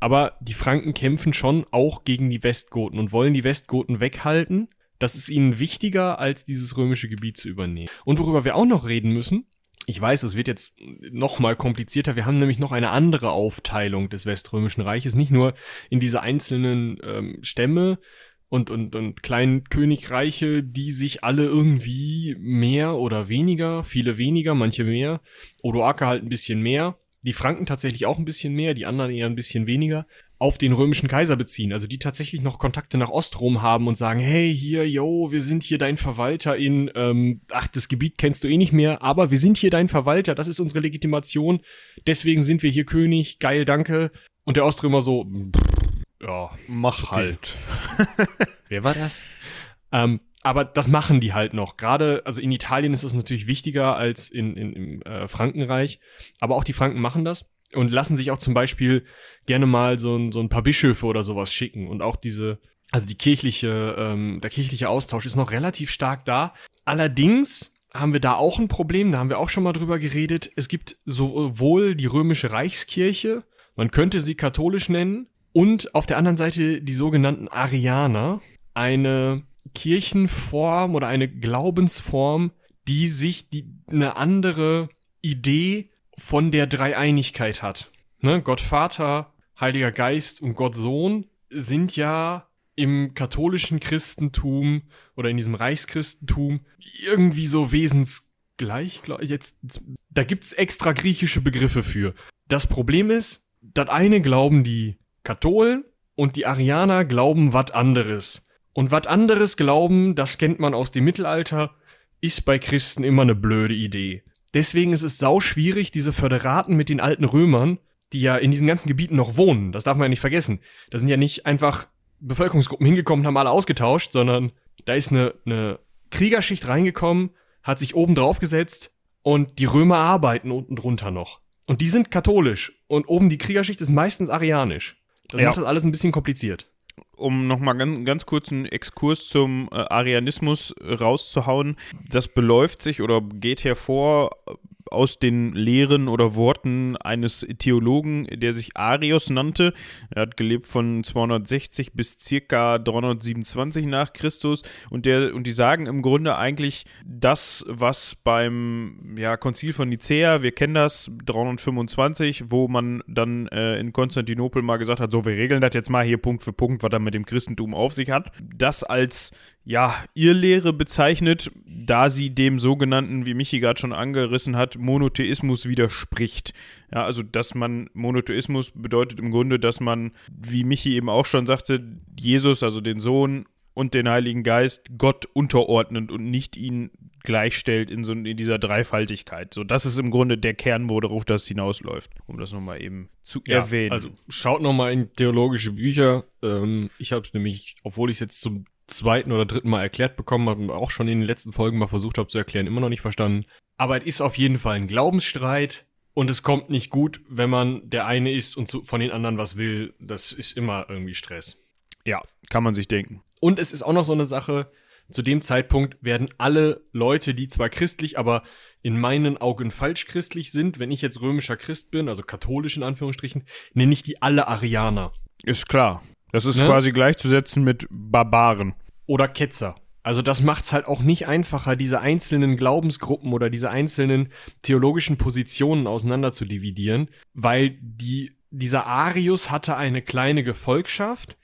Aber die Franken kämpfen schon auch gegen die Westgoten und wollen die Westgoten weghalten. Das ist ihnen wichtiger, als dieses römische Gebiet zu übernehmen. Und worüber wir auch noch reden müssen, ich weiß, es wird jetzt noch mal komplizierter. Wir haben nämlich noch eine andere Aufteilung des Weströmischen Reiches, nicht nur in diese einzelnen ähm, Stämme und, und, und kleinen Königreiche, die sich alle irgendwie mehr oder weniger, viele weniger, manche mehr, Odoaker halt ein bisschen mehr, die Franken tatsächlich auch ein bisschen mehr, die anderen eher ein bisschen weniger auf den römischen Kaiser beziehen, also die tatsächlich noch Kontakte nach Ostrom haben und sagen, hey, hier, yo, wir sind hier dein Verwalter in, ähm, ach, das Gebiet kennst du eh nicht mehr, aber wir sind hier dein Verwalter, das ist unsere Legitimation, deswegen sind wir hier König, geil, danke. Und der Oströmer so, ja, mach okay. halt. Wer war das? Ähm, aber das machen die halt noch. Gerade, also in Italien ist das natürlich wichtiger als in, in, im äh, Frankenreich, aber auch die Franken machen das und lassen sich auch zum Beispiel gerne mal so ein, so ein paar Bischöfe oder sowas schicken und auch diese, also die kirchliche, ähm, der kirchliche Austausch ist noch relativ stark da. Allerdings haben wir da auch ein Problem, da haben wir auch schon mal drüber geredet. Es gibt sowohl die römische Reichskirche, man könnte sie katholisch nennen, und auf der anderen Seite die sogenannten Arianer, eine Kirchenform oder eine Glaubensform, die sich die, eine andere Idee von der Dreieinigkeit hat. Ne? Gott Vater, Heiliger Geist und Gott Sohn sind ja im katholischen Christentum oder in diesem Reichschristentum irgendwie so wesensgleich. Jetzt, da gibt's extra griechische Begriffe für. Das Problem ist, das eine glauben die Katholen und die Arianer glauben was anderes. Und was anderes glauben, das kennt man aus dem Mittelalter, ist bei Christen immer eine blöde Idee. Deswegen ist es sau schwierig, diese Föderaten mit den alten Römern, die ja in diesen ganzen Gebieten noch wohnen, das darf man ja nicht vergessen. Da sind ja nicht einfach Bevölkerungsgruppen hingekommen und haben alle ausgetauscht, sondern da ist eine, eine Kriegerschicht reingekommen, hat sich oben drauf gesetzt und die Römer arbeiten unten drunter noch. Und die sind katholisch und oben die Kriegerschicht ist meistens arianisch. Das Ja. macht das alles ein bisschen kompliziert. Um nochmal ganz, ganz kurz einen Exkurs zum äh, Arianismus rauszuhauen. Das beläuft sich oder geht hervor aus den Lehren oder Worten eines Theologen, der sich Arius nannte. Er hat gelebt von 260 bis circa 327 nach Christus und der und die sagen im Grunde eigentlich das, was beim ja, Konzil von Nicäa, wir kennen das 325, wo man dann äh, in Konstantinopel mal gesagt hat, so wir regeln das jetzt mal hier Punkt für Punkt, was da mit dem Christentum auf sich hat. Das als ja, Irrlehre bezeichnet, da sie dem sogenannten, wie Michi gerade schon angerissen hat, Monotheismus widerspricht. Ja, also, dass man, Monotheismus bedeutet im Grunde, dass man, wie Michi eben auch schon sagte, Jesus, also den Sohn und den Heiligen Geist, Gott unterordnet und nicht ihn gleichstellt in, so, in dieser Dreifaltigkeit. So, das ist im Grunde der Kern, worauf das hinausläuft, um das nochmal eben zu erwähnen. Also schaut nochmal in theologische Bücher. Ähm, ich habe es nämlich, obwohl ich es jetzt zum zweiten oder dritten Mal erklärt bekommen habe, auch schon in den letzten Folgen mal versucht habe zu erklären, immer noch nicht verstanden. Aber es ist auf jeden Fall ein Glaubensstreit und es kommt nicht gut, wenn man der eine ist und von den anderen was will. Das ist immer irgendwie Stress. ja, kann man sich denken. Und es ist auch noch so eine Sache, zu dem Zeitpunkt werden alle Leute, die zwar christlich, aber in meinen Augen falsch christlich sind, wenn ich jetzt römischer Christ bin, also katholisch in Anführungsstrichen, nenne ich die alle Arianer Ist klar. Das ist Ne? quasi gleichzusetzen mit Barbaren. oder Ketzer. Also das macht's halt auch nicht einfacher, diese einzelnen Glaubensgruppen oder diese einzelnen theologischen Positionen auseinander zu dividieren, weil die, dieser Arius hatte eine kleine Gefolgschaft,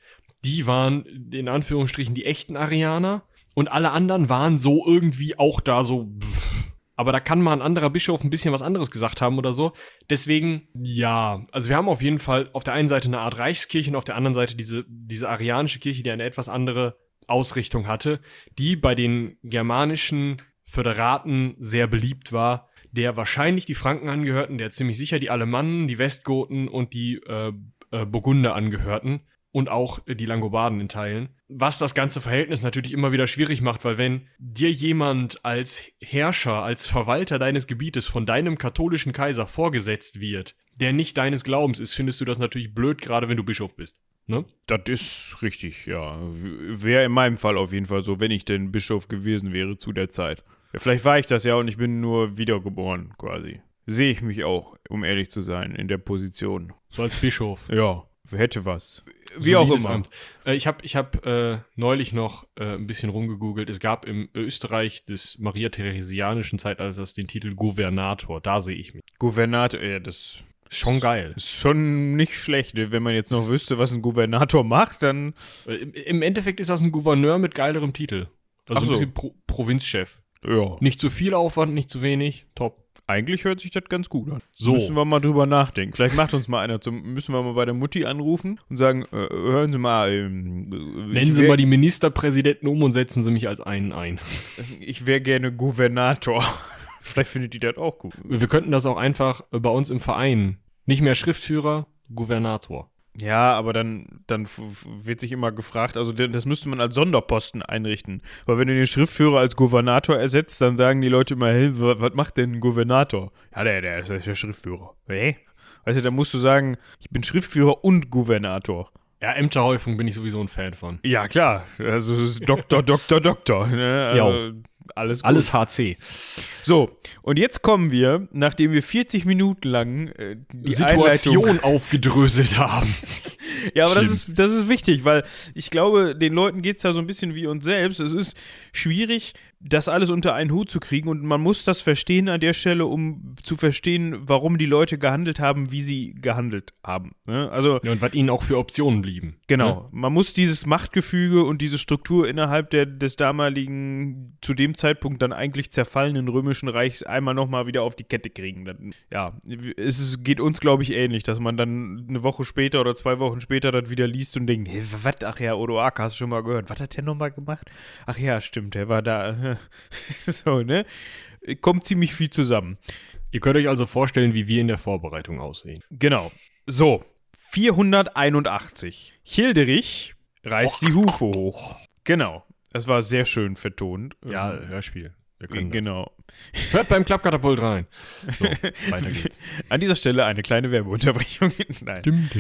die waren in Anführungsstrichen die echten Arianer und alle anderen waren so irgendwie auch da so. pff. Aber da kann mal ein anderer Bischof ein bisschen was anderes gesagt haben oder so. Deswegen, ja, also wir haben auf jeden Fall auf der einen Seite eine Art Reichskirche und auf der anderen Seite diese, diese arianische Kirche, die eine etwas andere Ausrichtung hatte, die bei den germanischen Föderaten sehr beliebt war, der wahrscheinlich die Franken angehörten, der ziemlich sicher die Alemannen, die Westgoten und die äh, äh, Burgunder angehörten und auch äh, die Langobarden in Teilen. Was das ganze Verhältnis natürlich immer wieder schwierig macht, weil wenn dir jemand als Herrscher, als Verwalter deines Gebietes von deinem katholischen Kaiser vorgesetzt wird, der nicht deines Glaubens ist, findest du das natürlich blöd, gerade wenn du Bischof bist. Ne? Das ist richtig, ja. Wäre in meinem Fall auf jeden Fall so, wenn ich denn Bischof gewesen wäre zu der Zeit. Ja, vielleicht war ich das ja und ich bin nur wiedergeboren, quasi. Sehe ich mich auch, um ehrlich zu sein, in der Position. So als Bischof. Ja, hätte was. Wie auch immer. Amt. Äh, ich habe ich hab, äh, neulich noch äh, ein bisschen rumgegoogelt. Es gab im Österreich des Maria-Theresianischen Zeitalters den Titel Gouvernator. Da sehe ich mich. Gouvernator, ja, das Schon geil. ist schon nicht schlecht. Wenn man jetzt noch wüsste, was ein Gouvernator macht, dann. Äh, Im, Im Endeffekt ist das ein Gouverneur mit geilerem Titel. Also Ach so. ein bisschen Pro Provinzchef. Ja. Nicht zu viel Aufwand, nicht zu wenig. Top. Eigentlich hört sich das ganz gut an. So. Müssen wir mal drüber nachdenken. Vielleicht macht uns mal einer zum. Müssen wir mal bei der Mutti anrufen und sagen: äh, Hören Sie mal. Ähm, Nennen Sie mal die Ministerpräsidenten um und setzen Sie mich als einen ein. Ich wäre gerne Gouvernator. Vielleicht findet die das auch gut. Wir könnten das auch einfach äh, bei uns im Verein. Nicht mehr Schriftführer, Gouvernator. Ja, aber dann, dann wird sich immer gefragt, also das müsste man als Sonderposten einrichten. Weil wenn du den Schriftführer als Gouvernator ersetzt, dann sagen die Leute immer, hey, wa- was macht denn ein Gouvernator? Ja, der, der ist der Schriftführer. Hä? Weißt du, da musst du sagen, ich bin Schriftführer und Gouvernator. Ja, Ämterhäufung bin ich sowieso ein Fan von. Ja, klar. Also es ist Doktor, Doktor, Doktor. Ne? Also, alles gut. Alles HC. So, und jetzt kommen wir, nachdem wir 40 Minuten lang äh, die Einleitung Situation aufgedröselt haben. Ja, aber das ist, das ist wichtig, weil ich glaube, den Leuten geht es da so ein bisschen wie uns selbst. Es ist schwierig, das alles unter einen Hut zu kriegen und man muss das verstehen an der Stelle, um zu verstehen, warum die Leute gehandelt haben, wie sie gehandelt haben. Ne? Also, Ja, und was ihnen auch für Optionen blieben. genau, man muss dieses Machtgefüge und diese Struktur innerhalb der, des damaligen, zu dem Zeitpunkt dann eigentlich zerfallenen Römischen Reichs einmal nochmal wieder auf die Kette kriegen. Dann, ja, es geht uns, glaube ich, ähnlich, dass man dann eine Woche später oder zwei Wochen später das wieder liest und denkt, hey, was, ach ja, Odoaka, hast du schon mal gehört, was hat der nochmal gemacht? Ach ja, stimmt, der war da. so, ne? Kommt ziemlich viel zusammen. Ihr könnt euch also vorstellen, wie wir in der Vorbereitung aussehen. Genau. So, 481. Hilderich reißt die Hufe hoch. Genau. Das war sehr schön vertont. Ja, Hörspiel. Können das. Genau. Hört beim Klappkatapult rein. So, weiter geht's. An dieser Stelle eine kleine Werbeunterbrechung. Nein.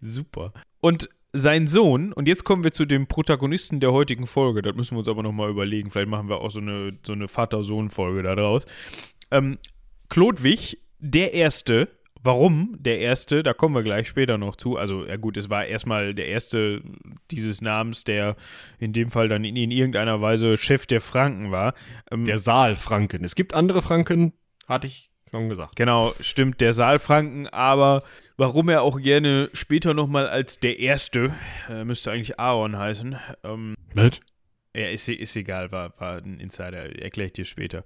Super. Und sein Sohn, und jetzt kommen wir zu dem Protagonisten der heutigen Folge, das müssen wir uns aber nochmal überlegen, vielleicht machen wir auch so eine, so eine Vater-Sohn-Folge da draus. Ähm, Klodwig, der Erste, warum der Erste, da kommen wir gleich später noch zu, also ja gut, es war erstmal der Erste dieses Namens, der in dem Fall dann in, in irgendeiner Weise Chef der Franken war. Ähm, Der Saal Franken. Es gibt andere Franken, hatte ich schon gesagt. Genau, stimmt, der Saalfranken, aber warum er auch gerne später nochmal als der Erste, äh, müsste eigentlich Aaron heißen, ähm, Was? ja, ist, ist egal, war, war ein Insider, erkläre ich dir später,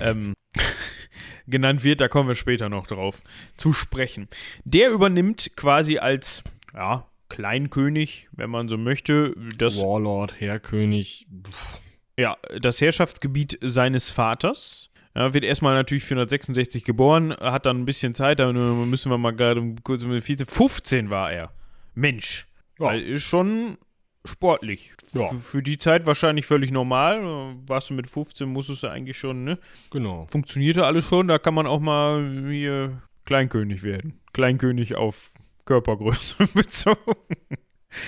ähm, genannt wird, da kommen wir später noch drauf zu sprechen. Der übernimmt quasi als, ja, Kleinkönig, wenn man so möchte, das Warlord, Herrkönig. pff, ja, das Herrschaftsgebiet seines Vaters. Ja, wird erstmal natürlich 466 geboren, hat dann ein bisschen Zeit, da müssen wir mal gerade kurz mit 14, 15 war er. Mensch. Ja. Weil ist schon sportlich. Ja. Für, für die Zeit wahrscheinlich völlig normal. Warst du mit 15, musstest du eigentlich schon, ne? Genau. Funktionierte alles schon, da kann man auch mal hier Kleinkönig werden. Kleinkönig auf Körpergröße bezogen.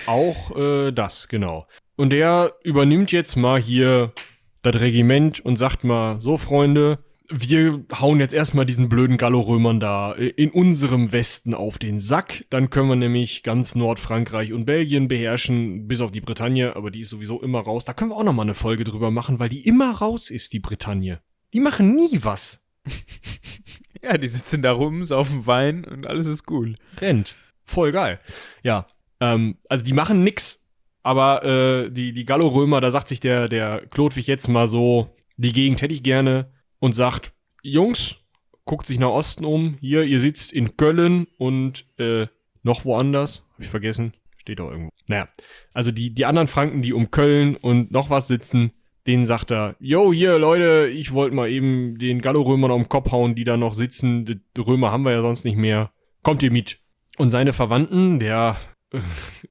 Auch äh, das, genau. Und der übernimmt jetzt mal hier das Regiment und sagt mal, so Freunde, wir hauen jetzt erstmal diesen blöden Gallorömern da in unserem Westen auf den Sack. Dann können wir nämlich ganz Nordfrankreich und Belgien beherrschen, bis auf die Bretagne, aber die ist sowieso immer raus. Da können wir auch nochmal eine Folge drüber machen, weil die immer raus ist, die Bretagne. Die machen nie was. Ja, die sitzen da rum, saufen Wein und alles ist cool. rennt. Voll geil. Ja, ähm, also die machen nix. Aber äh, die, die Gallorömer, da sagt sich der, der Klodwig jetzt mal so, die Gegend hätte ich gerne und sagt, Jungs, guckt sich nach Osten um. Hier, ihr sitzt in Köln und äh, noch woanders. Hab ich vergessen. Steht doch irgendwo. Naja, also die, die anderen Franken, die um Köln und noch was sitzen, denen sagt er, yo, hier, Leute, ich wollte mal eben den Gallorömern auf den Kopf hauen, die da noch sitzen. Die Römer haben wir ja sonst nicht mehr. Kommt ihr mit? Und seine Verwandten, der äh,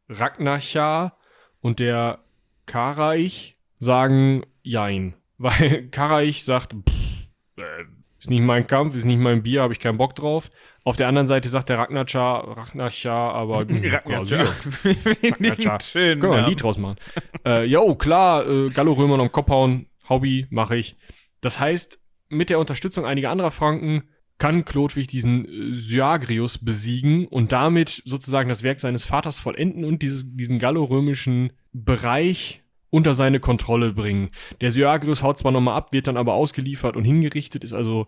Ragnarchar und der Karaich, sagen Jein. Weil Karaich sagt, pff, äh, ist nicht mein Kampf, ist nicht mein Bier, habe ich keinen Bock drauf. Auf der anderen Seite sagt der Ragnarchar, Ragnarchar, aber. Ragnarchar. Schön. Können wir ein ja. Lied draus machen. äh, klar, äh, Gallo-Römer Kopf hauen, Hobby, mache ich. Das heißt, mit der Unterstützung einiger anderer Franken kann Chlodwig diesen äh, Syagrius besiegen und damit sozusagen das Werk seines Vaters vollenden und dieses, diesen gallorömischen Bereich unter seine Kontrolle bringen. Der Syagrius haut zwar nochmal ab, wird dann aber ausgeliefert und hingerichtet, ist also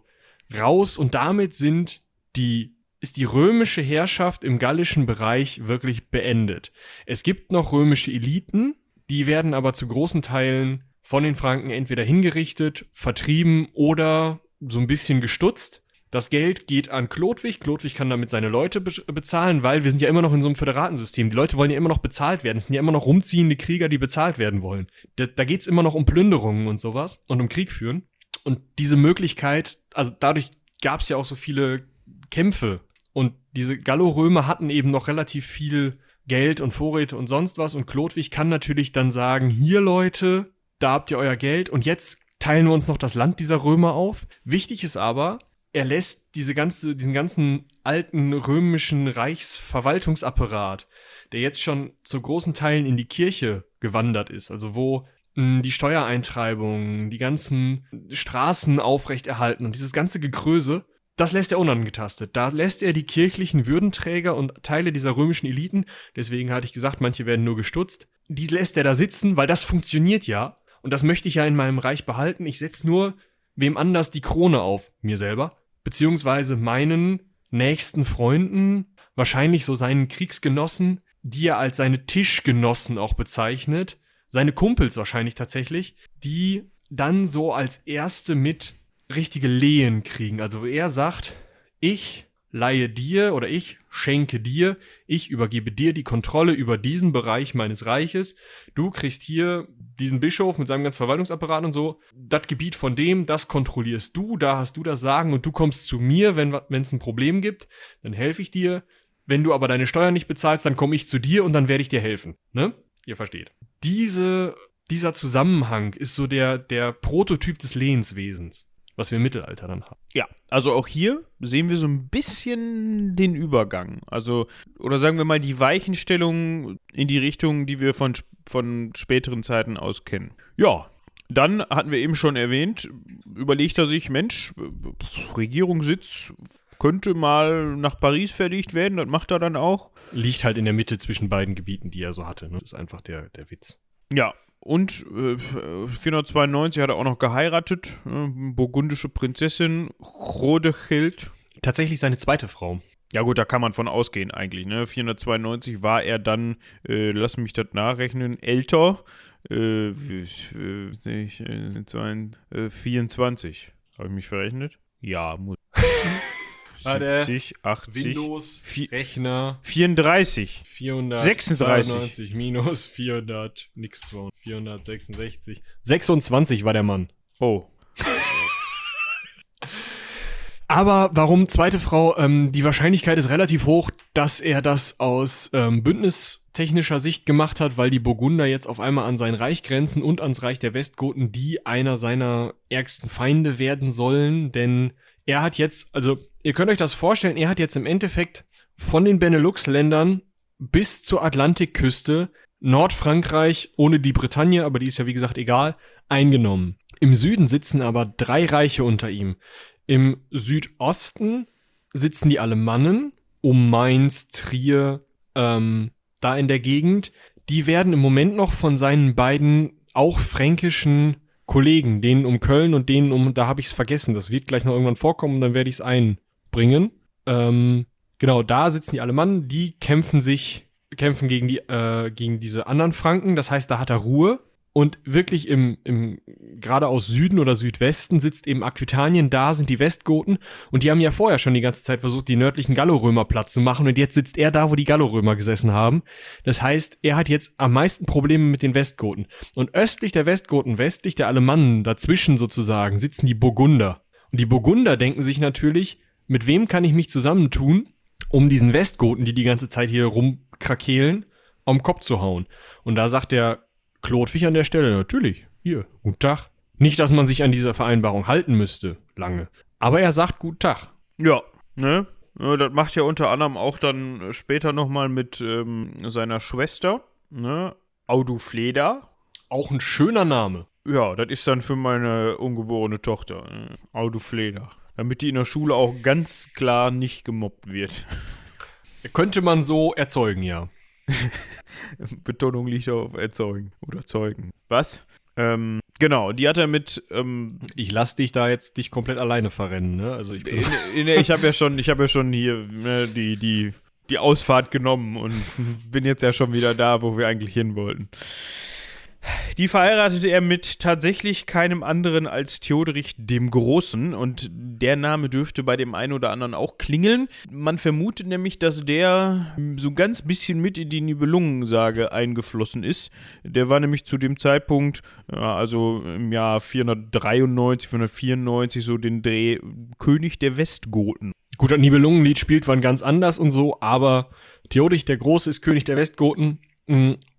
raus und damit sind die, ist die römische Herrschaft im gallischen Bereich wirklich beendet. Es gibt noch römische Eliten, die werden aber zu großen Teilen von den Franken entweder hingerichtet, vertrieben oder so ein bisschen gestutzt. Das Geld geht an Chlodwig. Chlodwig kann damit seine Leute be bezahlen, weil wir sind ja immer noch in so einem Föderatensystem. Die Leute wollen ja immer noch bezahlt werden. Es sind ja immer noch rumziehende Krieger, die bezahlt werden wollen. Da, da geht's immer noch um Plünderungen und sowas und um Krieg führen. Und diese Möglichkeit, also dadurch gab's ja auch so viele Kämpfe. Und diese Gallo-Römer hatten eben noch relativ viel Geld und Vorräte und sonst was. Und Chlodwig kann natürlich dann sagen, hier Leute, da habt ihr euer Geld und jetzt teilen wir uns noch das Land dieser Römer auf. Wichtig ist aber, er lässt diese ganze, diesen ganzen alten römischen Reichsverwaltungsapparat, der jetzt schon zu großen Teilen in die Kirche gewandert ist, also wo mh, die Steuereintreibung, die ganzen Straßen aufrechterhalten und dieses ganze Gegröße, das lässt er unangetastet. Da lässt er die kirchlichen Würdenträger und Teile dieser römischen Eliten, deswegen hatte ich gesagt, manche werden nur gestutzt, die lässt er da sitzen, weil das funktioniert ja. Und das möchte ich ja in meinem Reich behalten. Ich setze nur wem anders die Krone auf, mir selber, beziehungsweise meinen nächsten Freunden, wahrscheinlich so seinen Kriegsgenossen, die er als seine Tischgenossen auch bezeichnet, seine Kumpels wahrscheinlich tatsächlich, die dann so als erste mit richtige Lehen kriegen. Also er sagt, ich leihe dir oder ich schenke dir, ich übergebe dir die Kontrolle über diesen Bereich meines Reiches. Du kriegst hier diesen Bischof mit seinem ganzen Verwaltungsapparat und so. Das Gebiet von dem, das kontrollierst du, da hast du das Sagen und du kommst zu mir, wenn es ein Problem gibt, dann helfe ich dir. Wenn du aber deine Steuern nicht bezahlst, dann komme ich zu dir und dann werde ich dir helfen. Ne? Ihr versteht. Diese dieser Zusammenhang ist so der, der Prototyp des Lehenswesens, was wir im Mittelalter dann haben. Ja, also auch hier sehen wir so ein bisschen den Übergang. Also, oder sagen wir mal die Weichenstellung in die Richtung, die wir von, von späteren Zeiten aus kennen. Ja, dann hatten wir eben schon erwähnt, überlegt er sich, Mensch, Regierungssitz könnte mal nach Paris verlegt werden, das macht er dann auch. Liegt halt in der Mitte zwischen beiden Gebieten, die er so hatte. Ne? Das ist einfach der, der Witz. Ja, und äh, 492 hat er auch noch geheiratet, äh, burgundische Prinzessin Rodecheld. Tatsächlich seine zweite Frau. Ja gut, da kann man von ausgehen eigentlich. Ne? 492 war er dann, äh, lass mich das nachrechnen, älter. Äh, ich, äh, 24. Habe ich mich verrechnet? Ja, muss. 70, 80, Windows, Rechner, 34, 436 minus 400, nix 200, 466. 26 war der Mann. Oh. Aber warum zweite Frau? Ähm, die Wahrscheinlichkeit ist relativ hoch, dass er das aus ähm, bündnistechnischer Sicht gemacht hat, weil die Burgunder jetzt auf einmal an sein Reich grenzen und ans Reich der Westgoten, die einer seiner ärgsten Feinde werden sollen. Denn er hat jetzt, also ihr könnt euch das vorstellen, er hat jetzt im Endeffekt von den Benelux-Ländern bis zur Atlantikküste Nordfrankreich ohne die Bretagne, aber die ist ja wie gesagt egal, eingenommen. Im Süden sitzen aber drei Reiche unter ihm. Im Südosten sitzen die Alemannen um Mainz, Trier, ähm, da in der Gegend. Die werden im Moment noch von seinen beiden auch fränkischen Kollegen, denen um Köln und denen um, da habe ich es vergessen, das wird gleich noch irgendwann vorkommen und dann werde ich es einbringen. Ähm, genau, da sitzen die Alemannen, die kämpfen sich, kämpfen gegen die, äh, gegen diese anderen Franken. Das heißt, da hat er Ruhe. Und wirklich im, im gerade aus Süden oder Südwesten sitzt eben Aquitanien, da sind die Westgoten und die haben ja vorher schon die ganze Zeit versucht, die nördlichen Gallorömer Platz zu machen und jetzt sitzt er da, wo die Gallorömer gesessen haben. Das heißt, er hat jetzt am meisten Probleme mit den Westgoten. Und östlich der Westgoten, westlich der Alemannen, dazwischen sozusagen, sitzen die Burgunder. Und die Burgunder denken sich natürlich, mit wem kann ich mich zusammentun, um diesen Westgoten, die die ganze Zeit hier rumkrakehlen, am Kopf zu hauen. Und da sagt der Klotwig an der Stelle, natürlich, hier, guten Tag. Nicht, dass man sich an dieser Vereinbarung halten müsste, lange. Aber er sagt guten Tag. Ja, ne? Das macht ja unter anderem auch dann später nochmal mit ähm, seiner Schwester, ne? Audufleda. Auch ein schöner Name. Ja, das ist dann für meine ungeborene Tochter, ne? Audufleda. Damit die in der Schule auch ganz klar nicht gemobbt wird. Könnte man so erzeugen, ja. Betonung liegt auf erzeugen oder zeugen. Was? Ähm, genau, die hat er mit. Ähm, ich lass dich da jetzt dich komplett alleine verrennen, ne? Also ich, in, in, ich habe ja schon, ich habe ja schon hier ne, die die die Ausfahrt genommen und bin jetzt ja schon wieder da, wo wir eigentlich hin wollten. Die verheiratete er mit tatsächlich keinem anderen als Theoderich dem Großen und der Name dürfte bei dem einen oder anderen auch klingeln. Man vermutet nämlich, dass der so ganz bisschen mit in die Nibelungensage eingeflossen ist. Der war nämlich zu dem Zeitpunkt, also im Jahr 493, 494, so den Dreh König der Westgoten. Gut, das Nibelungenlied spielt wann ganz anders und so, aber Theoderich der Große ist König der Westgoten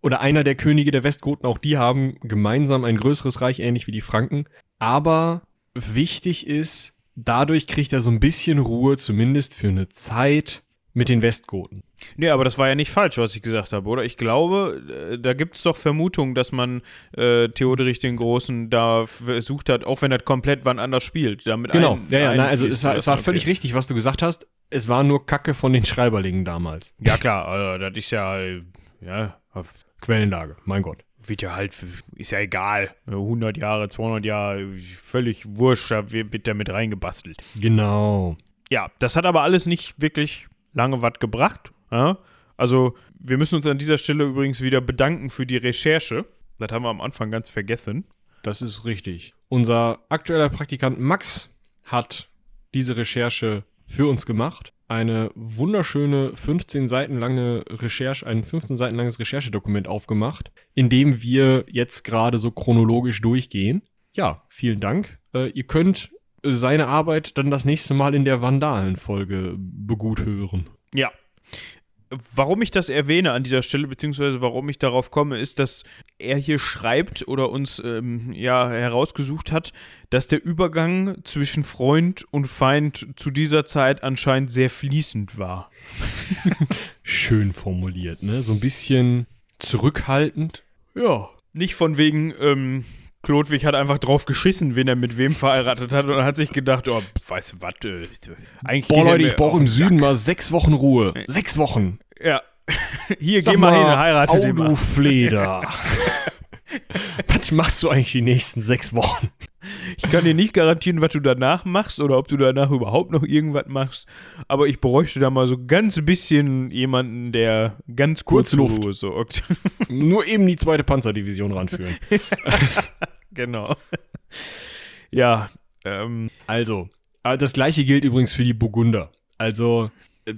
oder einer der Könige der Westgoten, auch die haben gemeinsam ein größeres Reich, ähnlich wie die Franken. Aber wichtig ist, dadurch kriegt er so ein bisschen Ruhe, zumindest für eine Zeit, mit den Westgoten. Nee, aber das war ja nicht falsch, was ich gesagt habe, oder? Ich glaube, äh, da gibt es doch Vermutungen, dass man äh, Theoderich den Großen da versucht hat, auch wenn er komplett wann anders spielt. Damit genau, ein, ja, ja, nein, also es war, es war okay. völlig richtig, was du gesagt hast. Es war nur Kacke von den Schreiberlingen damals. Ja, klar, also, das ist ja ja, Quellenlage, mein Gott. Wird ja halt, ist ja egal. 100 Jahre, 200 Jahre, völlig wurscht, da wird der mit reingebastelt. Genau. Ja, das hat aber alles nicht wirklich lange was gebracht. Ja? Also, wir müssen uns an dieser Stelle übrigens wieder bedanken für die Recherche. Das haben wir am Anfang ganz vergessen. Das ist richtig. Unser aktueller Praktikant Max hat diese Recherche für uns gemacht eine wunderschöne 15 Seiten lange Recherche, ein 15 Seiten langes Recherchedokument aufgemacht, in dem wir jetzt gerade so chronologisch durchgehen. Ja, vielen Dank. Äh, ihr könnt seine Arbeit dann das nächste Mal in der Vandalen-Folge begut hören. Ja. Warum ich das erwähne an dieser Stelle, beziehungsweise warum ich darauf komme, ist, dass er hier schreibt oder uns ähm, ja herausgesucht hat, dass der Übergang zwischen Freund und Feind zu dieser Zeit anscheinend sehr fließend war. Schön formuliert, ne? So ein bisschen zurückhaltend. Ja. Nicht von wegen, ähm, Klodwig hat einfach drauf geschissen, wen er mit wem verheiratet hat und hat sich gedacht, oh, weißt du was, äh, eigentlich. Boah, Leute, ich brauche im Süden mal sechs Wochen Ruhe. Sechs Wochen. Ja. Hier, Sag geh mal, hin, heirate den mal. Fleder. was machst du eigentlich die nächsten sechs Wochen? Ich kann dir nicht garantieren, was du danach machst oder ob du danach überhaupt noch irgendwas machst, aber ich bräuchte da mal so ganz bisschen jemanden, der ganz kurz, Luft sorgt. Nur eben die zweite Panzerdivision ranführen. genau. Ja, ähm. Also, äh, das gleiche gilt übrigens für die Burgunder. Also, äh,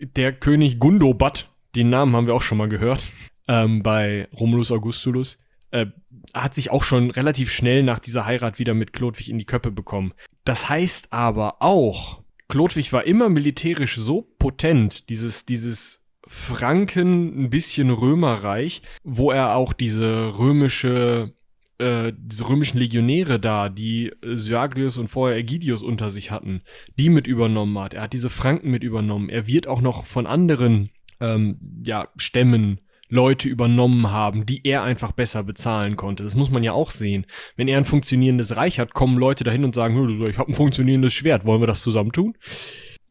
der König Gundobad, den Namen haben wir auch schon mal gehört, ähm, bei Romulus Augustulus, äh, hat sich auch schon relativ schnell nach dieser Heirat wieder mit Chlodwig in die Köppe bekommen. Das heißt aber auch, Chlodwig war immer militärisch so potent, dieses, dieses Franken, ein bisschen Römerreich, wo er auch diese römische äh, diese römischen Legionäre da, die Syaglius und vorher Ägidius unter sich hatten, die mit übernommen hat. Er hat diese Franken mit übernommen. Er wird auch noch von anderen ähm, ja, Stämmen Leute übernommen haben, die er einfach besser bezahlen konnte. Das muss man ja auch sehen. Wenn er ein funktionierendes Reich hat, kommen Leute dahin und sagen, ich habe ein funktionierendes Schwert, wollen wir das zusammen tun?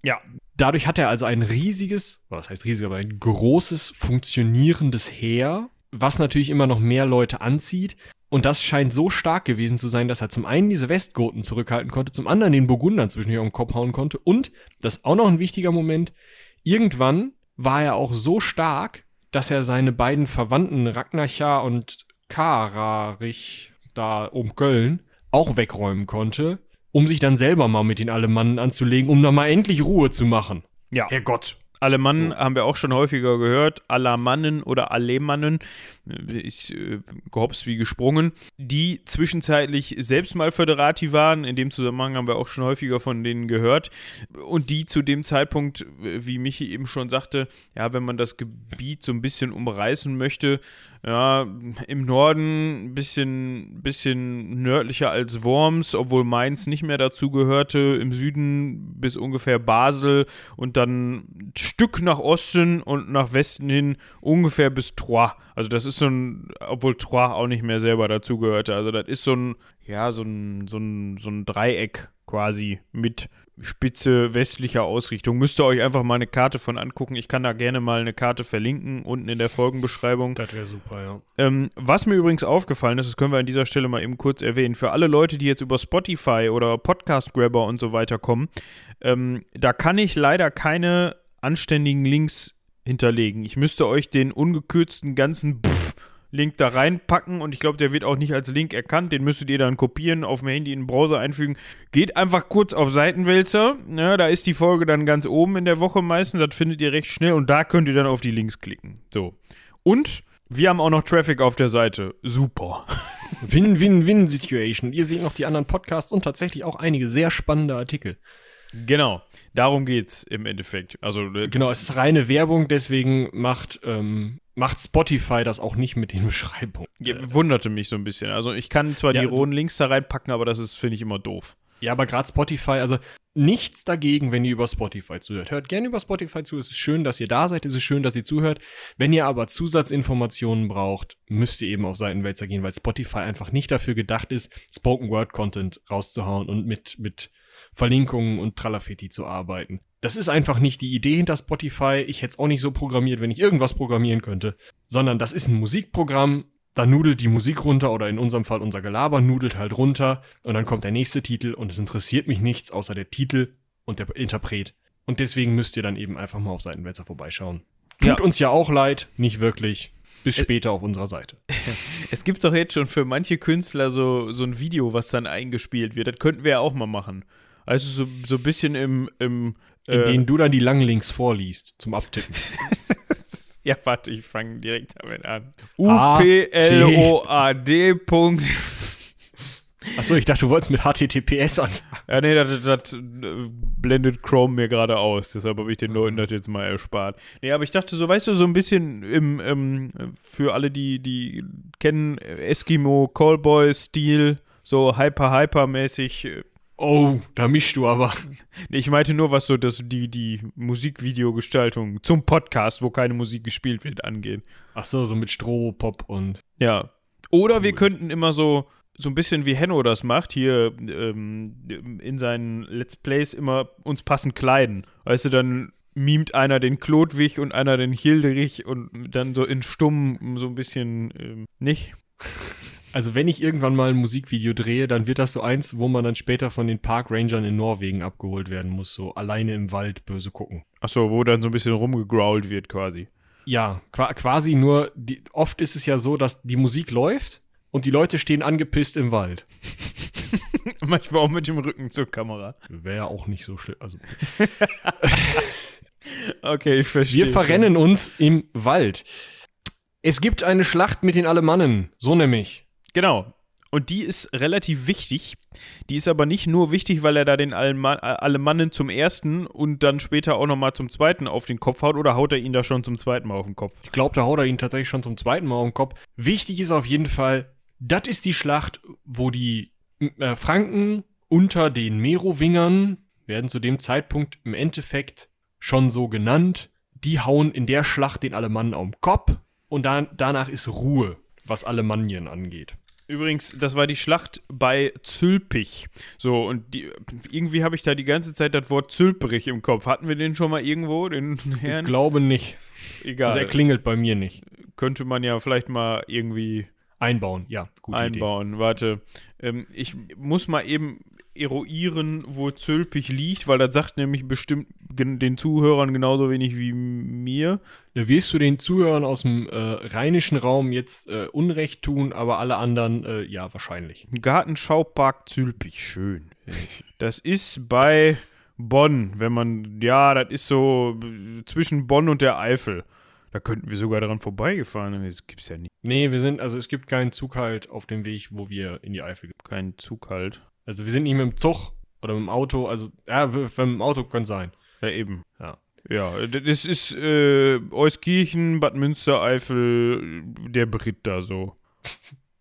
Ja. Dadurch hat er also ein riesiges, was heißt riesig, aber ein großes, funktionierendes Heer, was natürlich immer noch mehr Leute anzieht. Und das scheint so stark gewesen zu sein, dass er zum einen diese Westgoten zurückhalten konnte, zum anderen den Burgundern zwischendurch auf den Kopf hauen konnte. Und, das ist auch noch ein wichtiger Moment, irgendwann war er auch so stark, dass er seine beiden Verwandten Ragnachar und Kararich da um Köln auch wegräumen konnte, um sich dann selber mal mit den Alemannen anzulegen, um da mal endlich Ruhe zu machen. Ja. Herrgott. Alemannen oh. haben wir auch schon häufiger gehört. Alamannen oder Alemannen, ich äh, gehops wie gesprungen, die zwischenzeitlich selbst mal Föderati waren. In dem Zusammenhang haben wir auch schon häufiger von denen gehört. Und die zu dem Zeitpunkt, wie Michi eben schon sagte, ja, wenn man das Gebiet so ein bisschen umreißen möchte, ja, im Norden ein bisschen, bisschen nördlicher als Worms, obwohl Mainz nicht mehr dazu gehörte, im Süden bis ungefähr Basel und dann ein Stück nach Osten und nach Westen hin ungefähr bis Troyes. Also das ist so ein, obwohl Troyes auch nicht mehr selber dazu gehörte. Also das ist so ein, ja, so ein, so ein, so ein Dreieck quasi mit spitze westlicher Ausrichtung. Müsst ihr euch einfach mal eine Karte von angucken. Ich kann da gerne mal eine Karte verlinken, unten in der Folgenbeschreibung. Das wäre super, ja. Ähm, was mir übrigens aufgefallen ist, das können wir an dieser Stelle mal eben kurz erwähnen, für alle Leute, die jetzt über Spotify oder Podcast Grabber und so weiter kommen, ähm, da kann ich leider keine anständigen Links hinterlegen. Ich müsste euch den ungekürzten ganzen Pff Link da reinpacken und ich glaube, der wird auch nicht als Link erkannt. Den müsstet ihr dann kopieren, auf dem Handy in den Browser einfügen. Geht einfach kurz auf Seitenwälzer. Ja, ne, da ist die Folge dann ganz oben in der Woche meistens. Das findet ihr recht schnell und da könnt ihr dann auf die Links klicken. So. Und wir haben auch noch Traffic auf der Seite. Super. Win-Win-Win-Situation. Ihr seht noch die anderen Podcasts und tatsächlich auch einige sehr spannende Artikel. Genau, darum geht's im Endeffekt. Also äh, genau, es ist reine Werbung, deswegen macht ähm, macht Spotify das auch nicht mit den Beschreibungen. Ja, wunderte mich so ein bisschen. Also ich kann zwar ja, die also, rohen Links da reinpacken, aber das ist finde ich immer doof. Ja, aber gerade Spotify, also nichts dagegen, wenn ihr über Spotify zuhört. Hört gerne über Spotify zu. Es ist schön, dass ihr da seid. Es ist schön, dass ihr zuhört. Wenn ihr aber Zusatzinformationen braucht, müsst ihr eben auf Seitenwälzer gehen, weil Spotify einfach nicht dafür gedacht ist, Spoken Word Content rauszuhauen und mit, mit Verlinkungen und Tralafetti zu arbeiten. Das ist einfach nicht die Idee hinter Spotify. Ich hätte es auch nicht so programmiert, wenn ich irgendwas programmieren könnte. Sondern das ist ein Musikprogramm. Da nudelt die Musik runter oder in unserem Fall unser Gelaber nudelt halt runter und dann kommt der nächste Titel und es interessiert mich nichts außer der Titel und der Interpret. Und deswegen müsst ihr dann eben einfach mal auf Seitenwälzer vorbeischauen. Tut ja. uns ja auch leid, nicht wirklich. Bis später auf unserer Seite. Es gibt doch jetzt schon für manche Künstler so, so ein Video, was dann eingespielt wird. Das könnten wir ja auch mal machen. Also so, so ein bisschen im. im In äh, denen du dann die langen Links vorliest zum Abtippen. ja, warte, ich fange direkt damit an. U-P-L-O-A-D. Achso, ich dachte, du wolltest mit HTTPS anfangen. Ja, nee, das, das äh, blendet Chrome mir gerade aus. Deshalb habe ich den Leuten das jetzt mal erspart. Nee, aber ich dachte so, weißt du, so ein bisschen im, ähm, für alle, die, die kennen, Eskimo, Callboy-Stil, so hyper-hyper-mäßig. Oh, da mischst du aber. Ich meinte nur, was so das, die, die Musikvideogestaltung zum Podcast, wo keine Musik gespielt wird, angeht. Achso, so mit Strohpop und. Ja. Oder wir Cool. könnten immer so, so ein bisschen wie Henno das macht, hier ähm, in seinen Let's Plays immer uns passend kleiden. Weißt du, dann mimt einer den Klodwig und einer den Hilderich und dann so in stumm so ein bisschen ähm, nicht. Also, wenn ich irgendwann mal ein Musikvideo drehe, dann wird das so eins, wo man dann später von den Parkrangern in Norwegen abgeholt werden muss. So alleine im Wald böse gucken. Achso, wo dann so ein bisschen rumgegrault wird quasi. Ja, qua quasi nur, die, oft ist es ja so, dass die Musik läuft und die Leute stehen angepisst im Wald. Manchmal auch mit dem Rücken zur Kamera. Wäre ja auch nicht so schlimm. Also, Okay, ich verstehe. wir verrennen uns im Wald. Es gibt eine Schlacht mit den Alemannen, so nämlich. Genau. Und die ist relativ wichtig. Die ist aber nicht nur wichtig, weil er da den Alema- Alemannen zum ersten und dann später auch nochmal zum zweiten auf den Kopf haut oder haut er ihn da schon zum zweiten Mal auf den Kopf? Ich glaube, da haut er ihn tatsächlich schon zum zweiten Mal auf den Kopf. Wichtig ist auf jeden Fall, das ist die Schlacht, wo die äh, Franken unter den Merowingern, werden zu dem Zeitpunkt im Endeffekt schon so genannt, die hauen in der Schlacht den Alemannen auf den Kopf und dann, danach ist Ruhe, was Alemannien angeht. Übrigens, das war die Schlacht bei Zülpich. So, und die, irgendwie habe ich da die ganze Zeit das Wort Zülperich im Kopf. Hatten wir den schon mal irgendwo, den Ich Herrn? glaube nicht. Egal. Also er klingelt bei mir nicht. Könnte man ja vielleicht mal irgendwie Einbauen, ja, gute Idee. einbauen. Warte, ähm, ich muss mal eben eruieren, wo Zülpich liegt, weil das sagt nämlich bestimmt den Zuhörern genauso wenig wie mir. Da wirst du den Zuhörern aus dem äh, rheinischen Raum jetzt äh, Unrecht tun, aber alle anderen, äh, ja, wahrscheinlich. Gartenschaupark Zülpich, schön. Das ist bei Bonn, wenn man, ja, das ist so äh, zwischen Bonn und der Eifel. Da könnten wir sogar daran vorbeigefahren. Das gibt's ja nicht. Nee, wir sind, also es gibt keinen Zug halt auf dem Weg, wo wir in die Eifel gehen. Kein Zug halt. Also wir sind nicht mit dem Zug oder mit dem Auto, also, ja, mit dem Auto kann sein. Ja, eben. Ja. Ja, das ist äh, Euskirchen, Bad Münstereifel, der Brit da so.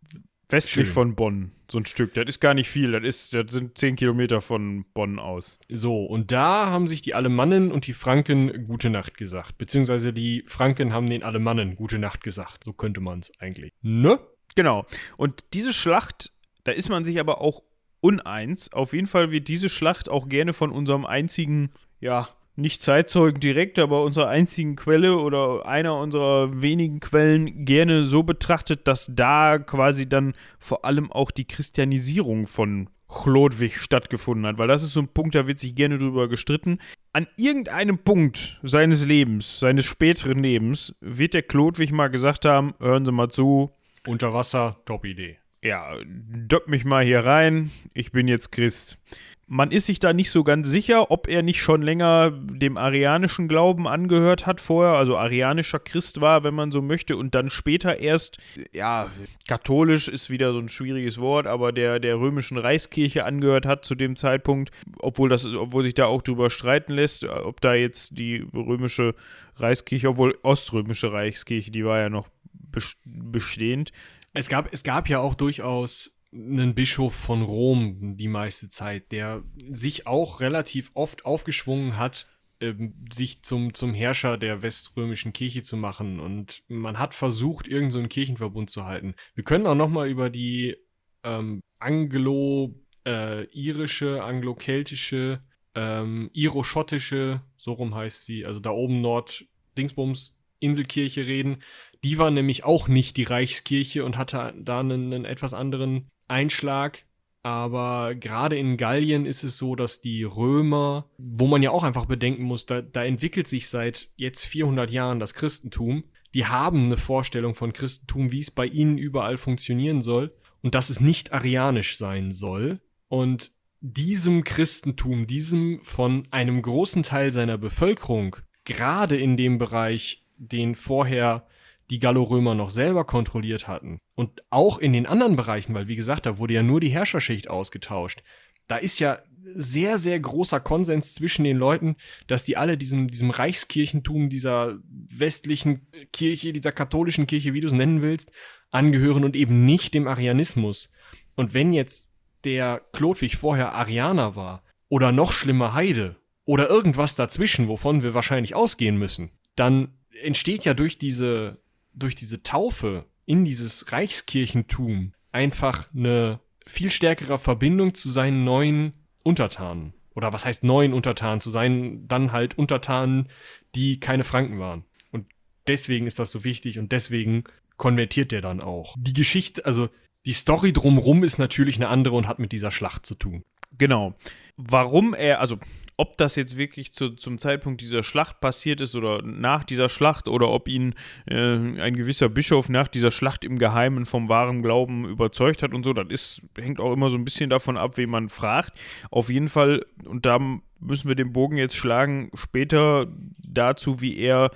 Westlich Schön. von Bonn, so ein Stück. Das ist gar nicht viel. Das, ist, das sind 10 Kilometer von Bonn aus. So, und da haben sich die Alemannen und die Franken gute Nacht gesagt. Beziehungsweise die Franken haben den Alemannen gute Nacht gesagt. So könnte man es eigentlich. Ne? Genau. Und diese Schlacht, da ist man sich aber auch uneins. Auf jeden Fall wird diese Schlacht auch gerne von unserem einzigen, ja, nicht Zeitzeugen direkt, aber unserer einzigen Quelle oder einer unserer wenigen Quellen gerne so betrachtet, dass da quasi dann vor allem auch die Christianisierung von Chlodwig stattgefunden hat, weil das ist so ein Punkt, da wird sich gerne drüber gestritten. An irgendeinem Punkt seines Lebens, seines späteren Lebens, wird der Chlodwig mal gesagt haben, hören Sie mal zu, Unter Wasser, top Idee. Ja, döpp mich mal hier rein, ich bin jetzt Christ. Man ist sich da nicht so ganz sicher, ob er nicht schon länger dem arianischen Glauben angehört hat vorher, also arianischer Christ war, wenn man so möchte, und dann später erst, ja, katholisch ist wieder so ein schwieriges Wort, aber der, der römischen Reichskirche angehört hat zu dem Zeitpunkt, obwohl das, obwohl sich da auch drüber streiten lässt, ob da jetzt die römische Reichskirche, obwohl oströmische Reichskirche, die war ja noch bes- bestehend, Es gab, es gab ja auch durchaus einen Bischof von Rom die meiste Zeit, der sich auch relativ oft aufgeschwungen hat, ähm, sich zum, zum Herrscher der weströmischen Kirche zu machen. Und man hat versucht, irgendeinen so Kirchenverbund zu halten. Wir können auch noch mal über die ähm, anglo-irische, anglo-keltische, ähm, iro-schottische, so rum heißt sie, also da oben Nord, Dingsbums, Inselkirche reden. Die war nämlich auch nicht die Reichskirche und hatte da einen, einen etwas anderen Einschlag. Aber gerade in Gallien ist es so, dass die Römer, wo man ja auch einfach bedenken muss, da, da entwickelt sich seit jetzt 400 Jahren das Christentum. Die haben eine Vorstellung von Christentum, wie es bei ihnen überall funktionieren soll und dass es nicht arianisch sein soll. Und diesem Christentum, diesem von einem großen Teil seiner Bevölkerung, gerade in dem Bereich, den vorher die Gallorömer noch selber kontrolliert hatten und auch in den anderen Bereichen, weil wie gesagt, da wurde ja nur die Herrscherschicht ausgetauscht, da ist ja sehr, sehr großer Konsens zwischen den Leuten, dass die alle diesem, diesem Reichskirchentum, dieser westlichen Kirche, dieser katholischen Kirche, wie du es nennen willst, angehören und eben nicht dem Arianismus. Und wenn jetzt der Klodwig vorher Arianer war oder noch schlimmer Heide oder irgendwas dazwischen, wovon wir wahrscheinlich ausgehen müssen, dann entsteht ja durch diese, durch diese Taufe in dieses Reichskirchentum einfach eine viel stärkere Verbindung zu seinen neuen Untertanen. Oder was heißt neuen Untertanen? Zu seinen dann halt Untertanen, die keine Franken waren. Und deswegen ist das so wichtig und deswegen konvertiert der dann auch. Die Geschichte, also die Story drumrum ist natürlich eine andere und hat mit dieser Schlacht zu tun. Genau. Warum er, also ob das jetzt wirklich zu, zum Zeitpunkt dieser Schlacht passiert ist oder nach dieser Schlacht oder ob ihn äh, ein gewisser Bischof nach dieser Schlacht im Geheimen vom wahren Glauben überzeugt hat und so, das ist, hängt auch immer so ein bisschen davon ab, wen man fragt. Auf jeden Fall, und da müssen wir den Bogen jetzt schlagen, später dazu, wie er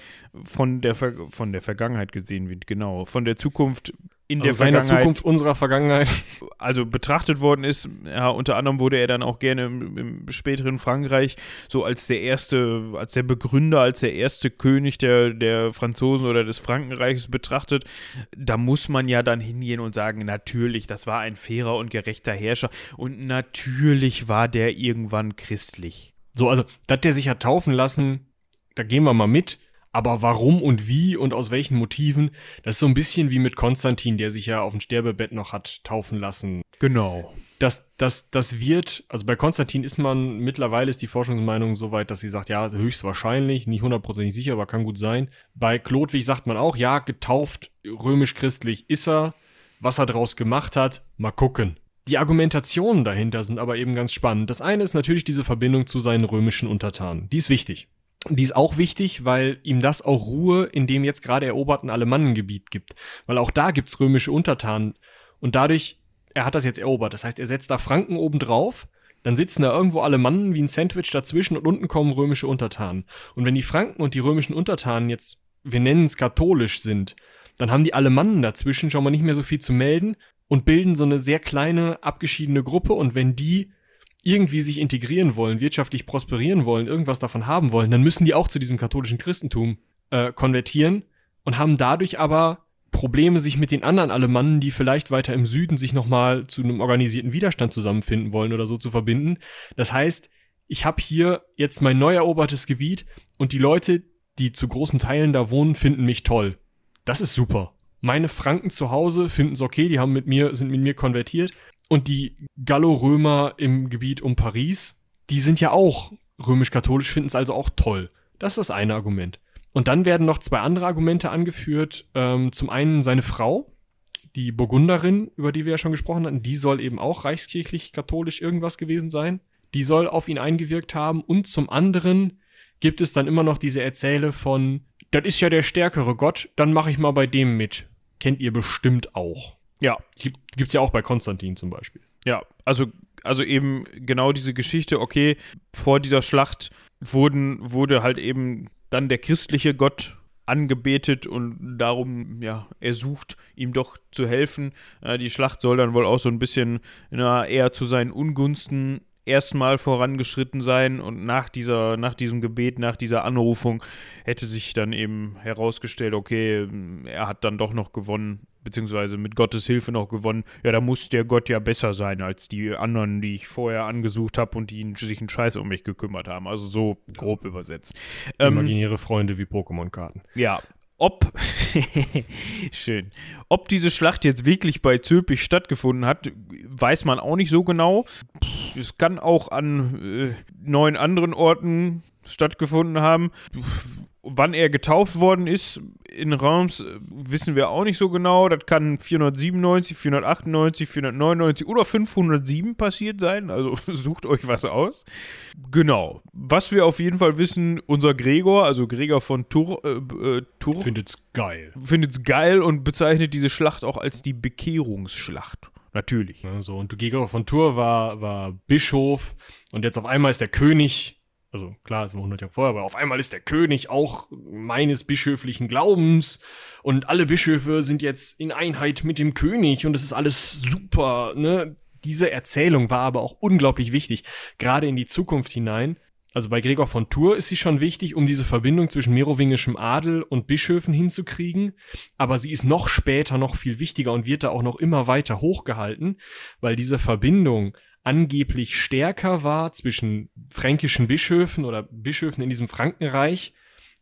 von der, Ver von der Vergangenheit gesehen wird, genau, von der Zukunft in der also seiner Zukunft, unserer Vergangenheit. Also betrachtet worden ist, ja, unter anderem wurde er dann auch gerne im, im, späteren Frankreich so als der erste, als der Begründer, als der erste König der, der Franzosen oder des Frankenreichs betrachtet. Da muss man ja dann hingehen und sagen, natürlich, das war ein fairer und gerechter Herrscher und natürlich war der irgendwann christlich. So, also, dass der sich hat taufen lassen, da gehen wir mal mit. Aber warum und wie und aus welchen Motiven, das ist so ein bisschen wie mit Konstantin, der sich ja auf dem Sterbebett noch hat taufen lassen. Genau. Das, das, das wird, also bei Konstantin ist man, mittlerweile ist die Forschungsmeinung so weit, dass sie sagt, ja, höchstwahrscheinlich, nicht hundertprozentig sicher, aber kann gut sein. Bei Klodwig sagt man auch, ja, getauft, römisch-christlich ist er. Was er daraus gemacht hat, mal gucken. Die Argumentationen dahinter sind aber eben ganz spannend. Das eine ist natürlich diese Verbindung zu seinen römischen Untertanen. Die ist wichtig. Die ist auch wichtig, weil ihm das auch Ruhe in dem jetzt gerade eroberten Alemannengebiet gibt. Weil auch da gibt's römische Untertanen. Und dadurch, er hat das jetzt erobert. Das heißt, er setzt da Franken oben drauf, dann sitzen da irgendwo Alemannen wie ein Sandwich dazwischen und unten kommen römische Untertanen. Und wenn die Franken und die römischen Untertanen jetzt, wir nennen es katholisch sind, dann haben die Alemannen dazwischen schon mal nicht mehr so viel zu melden und bilden so eine sehr kleine, abgeschiedene Gruppe. Und wenn die irgendwie sich integrieren wollen, wirtschaftlich prosperieren wollen, irgendwas davon haben wollen, dann müssen die auch zu diesem katholischen Christentum äh, konvertieren und haben dadurch aber Probleme, sich mit den anderen Alemannen, die vielleicht weiter im Süden sich nochmal zu einem organisierten Widerstand zusammenfinden wollen oder so zu verbinden. Das heißt, ich habe hier jetzt mein neu erobertes Gebiet und die Leute, die zu großen Teilen da wohnen, finden mich toll. Das ist super. Meine Franken zu Hause finden es okay, die haben mit mir, sind mit mir konvertiert. Und die Gallo-Römer im Gebiet um Paris, die sind ja auch römisch-katholisch, finden es also auch toll. Das ist das eine Argument. Und dann werden noch zwei andere Argumente angeführt. Ähm, zum einen seine Frau, die Burgunderin, über die wir ja schon gesprochen hatten, die soll eben auch reichskirchlich-katholisch irgendwas gewesen sein. Die soll auf ihn eingewirkt haben. Und zum anderen gibt es dann immer noch diese Erzähle von, das ist ja der stärkere Gott, dann mache ich mal bei dem mit. Kennt ihr bestimmt auch. Ja. Gibt es ja auch bei Konstantin zum Beispiel. Ja, also, also eben genau diese Geschichte, okay, vor dieser Schlacht wurden, wurde halt eben dann der christliche Gott angebetet und darum, ja, er sucht, ihm doch zu helfen. Äh, die Schlacht soll dann wohl auch so ein bisschen na, eher zu seinen Ungunsten erstmal vorangeschritten sein und nach dieser, nach diesem Gebet, nach dieser Anrufung hätte sich dann eben herausgestellt, okay, er hat dann doch noch gewonnen beziehungsweise mit Gottes Hilfe noch gewonnen, ja, da muss der Gott ja besser sein als die anderen, die ich vorher angesucht habe und die sich einen Scheiß um mich gekümmert haben. Also so grob übersetzt. Ähm, Imaginäre ähm, Freunde wie Pokémon-Karten. Ja, ob, schön, ob diese Schlacht jetzt wirklich bei Zülpich stattgefunden hat, weiß man auch nicht so genau. Es kann auch an äh, neun anderen Orten stattgefunden haben. Wann er getauft worden ist in Reims, wissen wir auch nicht so genau. Das kann 497, 498, 499 oder 507 passiert sein. Also sucht euch was aus. Genau. Was wir auf jeden Fall wissen, unser Gregor, also Gregor von Tur, äh, äh, Tur findet's geil. Findet's geil und bezeichnet diese Schlacht auch als die Bekehrungsschlacht. Natürlich. Ja, so, und Gregor von Tours war, war Bischof und jetzt auf einmal ist der König Also klar, es war 100 Jahre vorher, aber auf einmal ist der König auch meines bischöflichen Glaubens und alle Bischöfe sind jetzt in Einheit mit dem König und es ist alles super, ne? Diese Erzählung war aber auch unglaublich wichtig, gerade in die Zukunft hinein. Also bei Gregor von Tours ist sie schon wichtig, um diese Verbindung zwischen merowingischem Adel und Bischöfen hinzukriegen, aber sie ist noch später noch viel wichtiger und wird da auch noch immer weiter hochgehalten, weil diese Verbindung angeblich stärker war zwischen fränkischen Bischöfen oder Bischöfen in diesem Frankenreich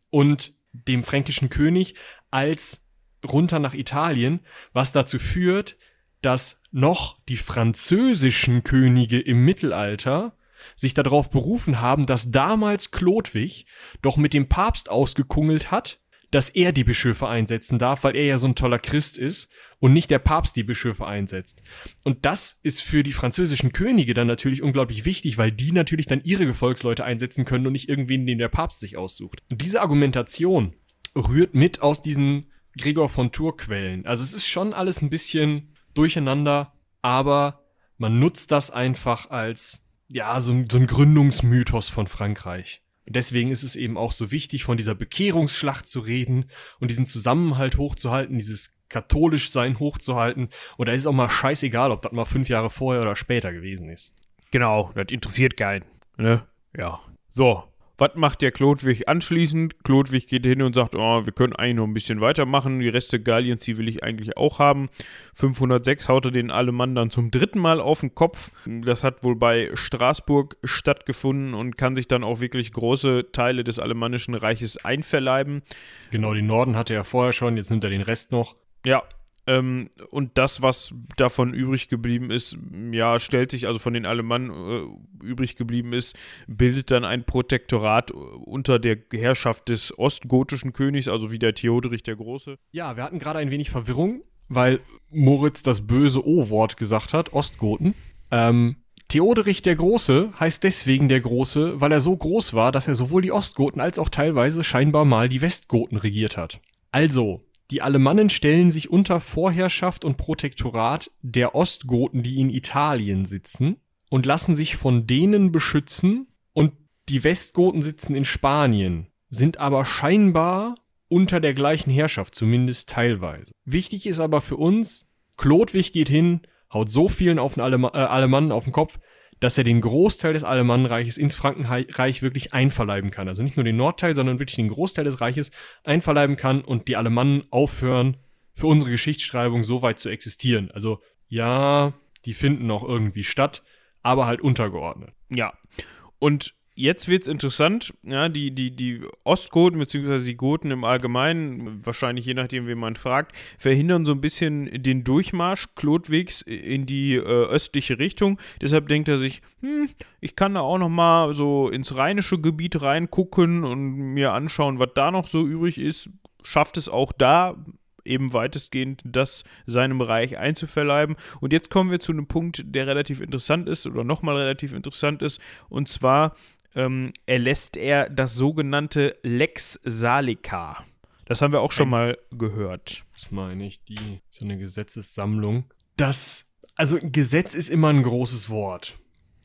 und dem fränkischen König als runter nach Italien, was dazu führt, dass noch die französischen Könige im Mittelalter sich darauf berufen haben, dass damals Chlodwig doch mit dem Papst ausgekungelt hat dass er die Bischöfe einsetzen darf, weil er ja so ein toller Christ ist und nicht der Papst die Bischöfe einsetzt. Und das ist für die französischen Könige dann natürlich unglaublich wichtig, weil die natürlich dann ihre Gefolgsleute einsetzen können und nicht irgendwen, den der Papst sich aussucht. Und diese Argumentation rührt mit aus diesen Gregor von Tour Quellen. Also es ist schon alles ein bisschen durcheinander, aber man nutzt das einfach als, ja, so, so ein Gründungsmythos von Frankreich. Und deswegen ist es eben auch so wichtig, von dieser Bekehrungsschlacht zu reden und diesen Zusammenhalt hochzuhalten, dieses katholisch sein hochzuhalten. Und da ist auch mal scheißegal, ob das mal fünf Jahre vorher oder später gewesen ist. Genau, das interessiert keinen. Ne? Ja. So, was macht der Klodwig anschließend? Klodwig geht hin und sagt, oh, wir können eigentlich noch ein bisschen weitermachen. Die Reste Galliens, die will ich eigentlich auch haben. 506 haut er den Alemann dann zum dritten Mal auf den Kopf. Das hat wohl bei Straßburg stattgefunden und kann sich dann auch wirklich große Teile des alemannischen Reiches einverleiben. Genau, den Norden hatte er vorher schon, jetzt nimmt er den Rest noch. Ja, ähm, und das, was davon übrig geblieben ist, ja, stellt sich also von den Alemannen äh, übrig geblieben ist, bildet dann ein Protektorat unter der Herrschaft des ostgotischen Königs, also wie der Theoderich der Große. Ja, wir hatten gerade ein wenig Verwirrung, weil Moritz das böse O-Wort gesagt hat, Ostgoten. Ähm, Theoderich der Große heißt deswegen der Große, weil er so groß war, dass er sowohl die Ostgoten als auch teilweise scheinbar mal die Westgoten regiert hat. Also, die Alemannen stellen sich unter Vorherrschaft und Protektorat der Ostgoten, die in Italien sitzen, und lassen sich von denen beschützen, und die Westgoten sitzen in Spanien, sind aber scheinbar unter der gleichen Herrschaft, zumindest teilweise. Wichtig ist aber für uns, Chlodwig geht hin, haut so vielen auf den Alema äh, Alemannen auf den Kopf, dass er den Großteil des Alemannenreiches ins Frankenreich wirklich einverleiben kann. Also nicht nur den Nordteil, sondern wirklich den Großteil des Reiches einverleiben kann und die Alemannen aufhören, für unsere Geschichtsschreibung so weit zu existieren. Also ja, die finden noch irgendwie statt, aber halt untergeordnet. Ja. Und jetzt wird es interessant, ja, die, die, die Ostgoten bzw. die Goten im Allgemeinen, wahrscheinlich je nachdem, wen man fragt, verhindern so ein bisschen den Durchmarsch Klotwigs in die äh, östliche Richtung. Deshalb denkt er sich, hm, ich kann da auch noch mal so ins rheinische Gebiet reingucken und mir anschauen, was da noch so übrig ist. Schafft es auch da eben weitestgehend das seinem Reich einzuverleiben. Und jetzt kommen wir zu einem Punkt, der relativ interessant ist oder nochmal relativ interessant ist. Und zwar ähm, erlässt er das sogenannte Lex Salica. Das haben wir auch schon mal gehört. Das meine ich, die so eine Gesetzessammlung. Das, also Gesetz ist immer ein großes Wort.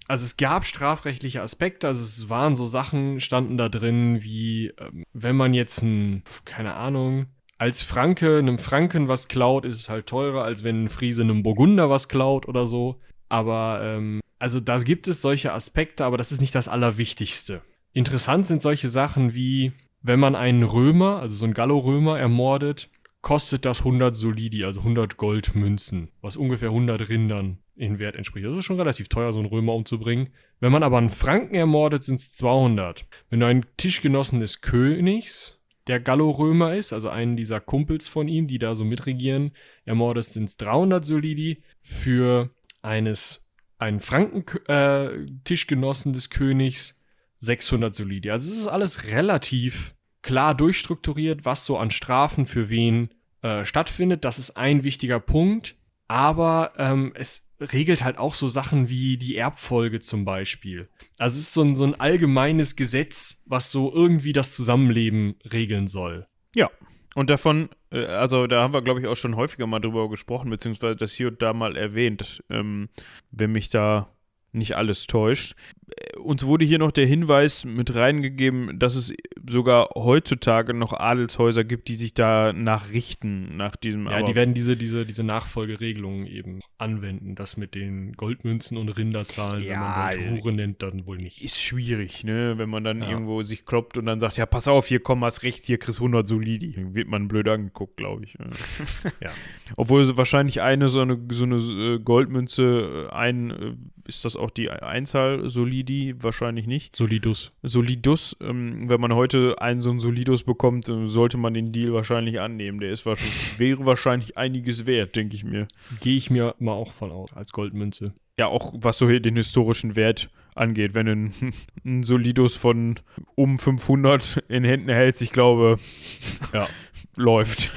Also es gab strafrechtliche Aspekte, also es waren so Sachen, standen da drin, wie ähm, wenn man jetzt ein, keine Ahnung, als Franke einem Franken was klaut, ist es halt teurer, als wenn ein Friese einem Burgunder was klaut oder so. Aber ähm, also da gibt es solche Aspekte, aber das ist nicht das Allerwichtigste. Interessant sind solche Sachen wie, wenn man einen Römer, also so einen Gallo-Römer ermordet, kostet das 100 Solidi, also 100 Goldmünzen, was ungefähr 100 Rindern in Wert entspricht. Das ist schon relativ teuer, so einen Römer umzubringen. Wenn man aber einen Franken ermordet, sind es 200. Wenn du einen Tischgenossen des Königs, der Gallo-Römer ist, also einen dieser Kumpels von ihm, die da so mitregieren, ermordest, sind es 300 Solidi. Für eines einen Franken-Tischgenossen äh, des Königs 600 Solidi. Also es ist alles relativ klar durchstrukturiert, was so an Strafen für wen äh, stattfindet. Das ist ein wichtiger Punkt. Aber ähm, es regelt halt auch so Sachen wie die Erbfolge zum Beispiel. Also es ist so ein, so ein allgemeines Gesetz, was so irgendwie das Zusammenleben regeln soll. Ja, und davon, also da haben wir, glaube ich, auch schon häufiger mal drüber gesprochen, beziehungsweise das hier und da mal erwähnt. Ähm, wenn mich da nicht alles täuscht. Uns wurde hier noch der Hinweis mit reingegeben, dass es sogar heutzutage noch Adelshäuser gibt, die sich da nachrichten, nach diesem. Ja, die werden diese, diese, diese Nachfolgeregelungen eben anwenden. Das mit den Goldmünzen und Rinderzahlen, ja, wenn man Hure nennt, dann wohl nicht. Ist schwierig, ne? Wenn man dann ja. irgendwo sich kloppt und dann sagt, ja, pass auf, hier komm, hast recht, hier kriegst 100 Solidi. Wird man blöd angeguckt, glaube ich. ja. Obwohl wahrscheinlich eine so eine, so eine äh, Goldmünze, äh, ein, äh, ist das auch die Einzahl Solidi? Wahrscheinlich nicht. Solidus. Solidus. Ähm, wenn man heute einen so einen Solidus bekommt, sollte man den Deal wahrscheinlich annehmen. Der ist wahrscheinlich, wäre wahrscheinlich einiges wert, denke ich mir. Gehe ich mir mal auch von aus, als Goldmünze. Ja, auch was so den historischen Wert angeht. Wenn du ein, ein Solidus von um 500 in Händen hältst, ich glaube, ja. läuft.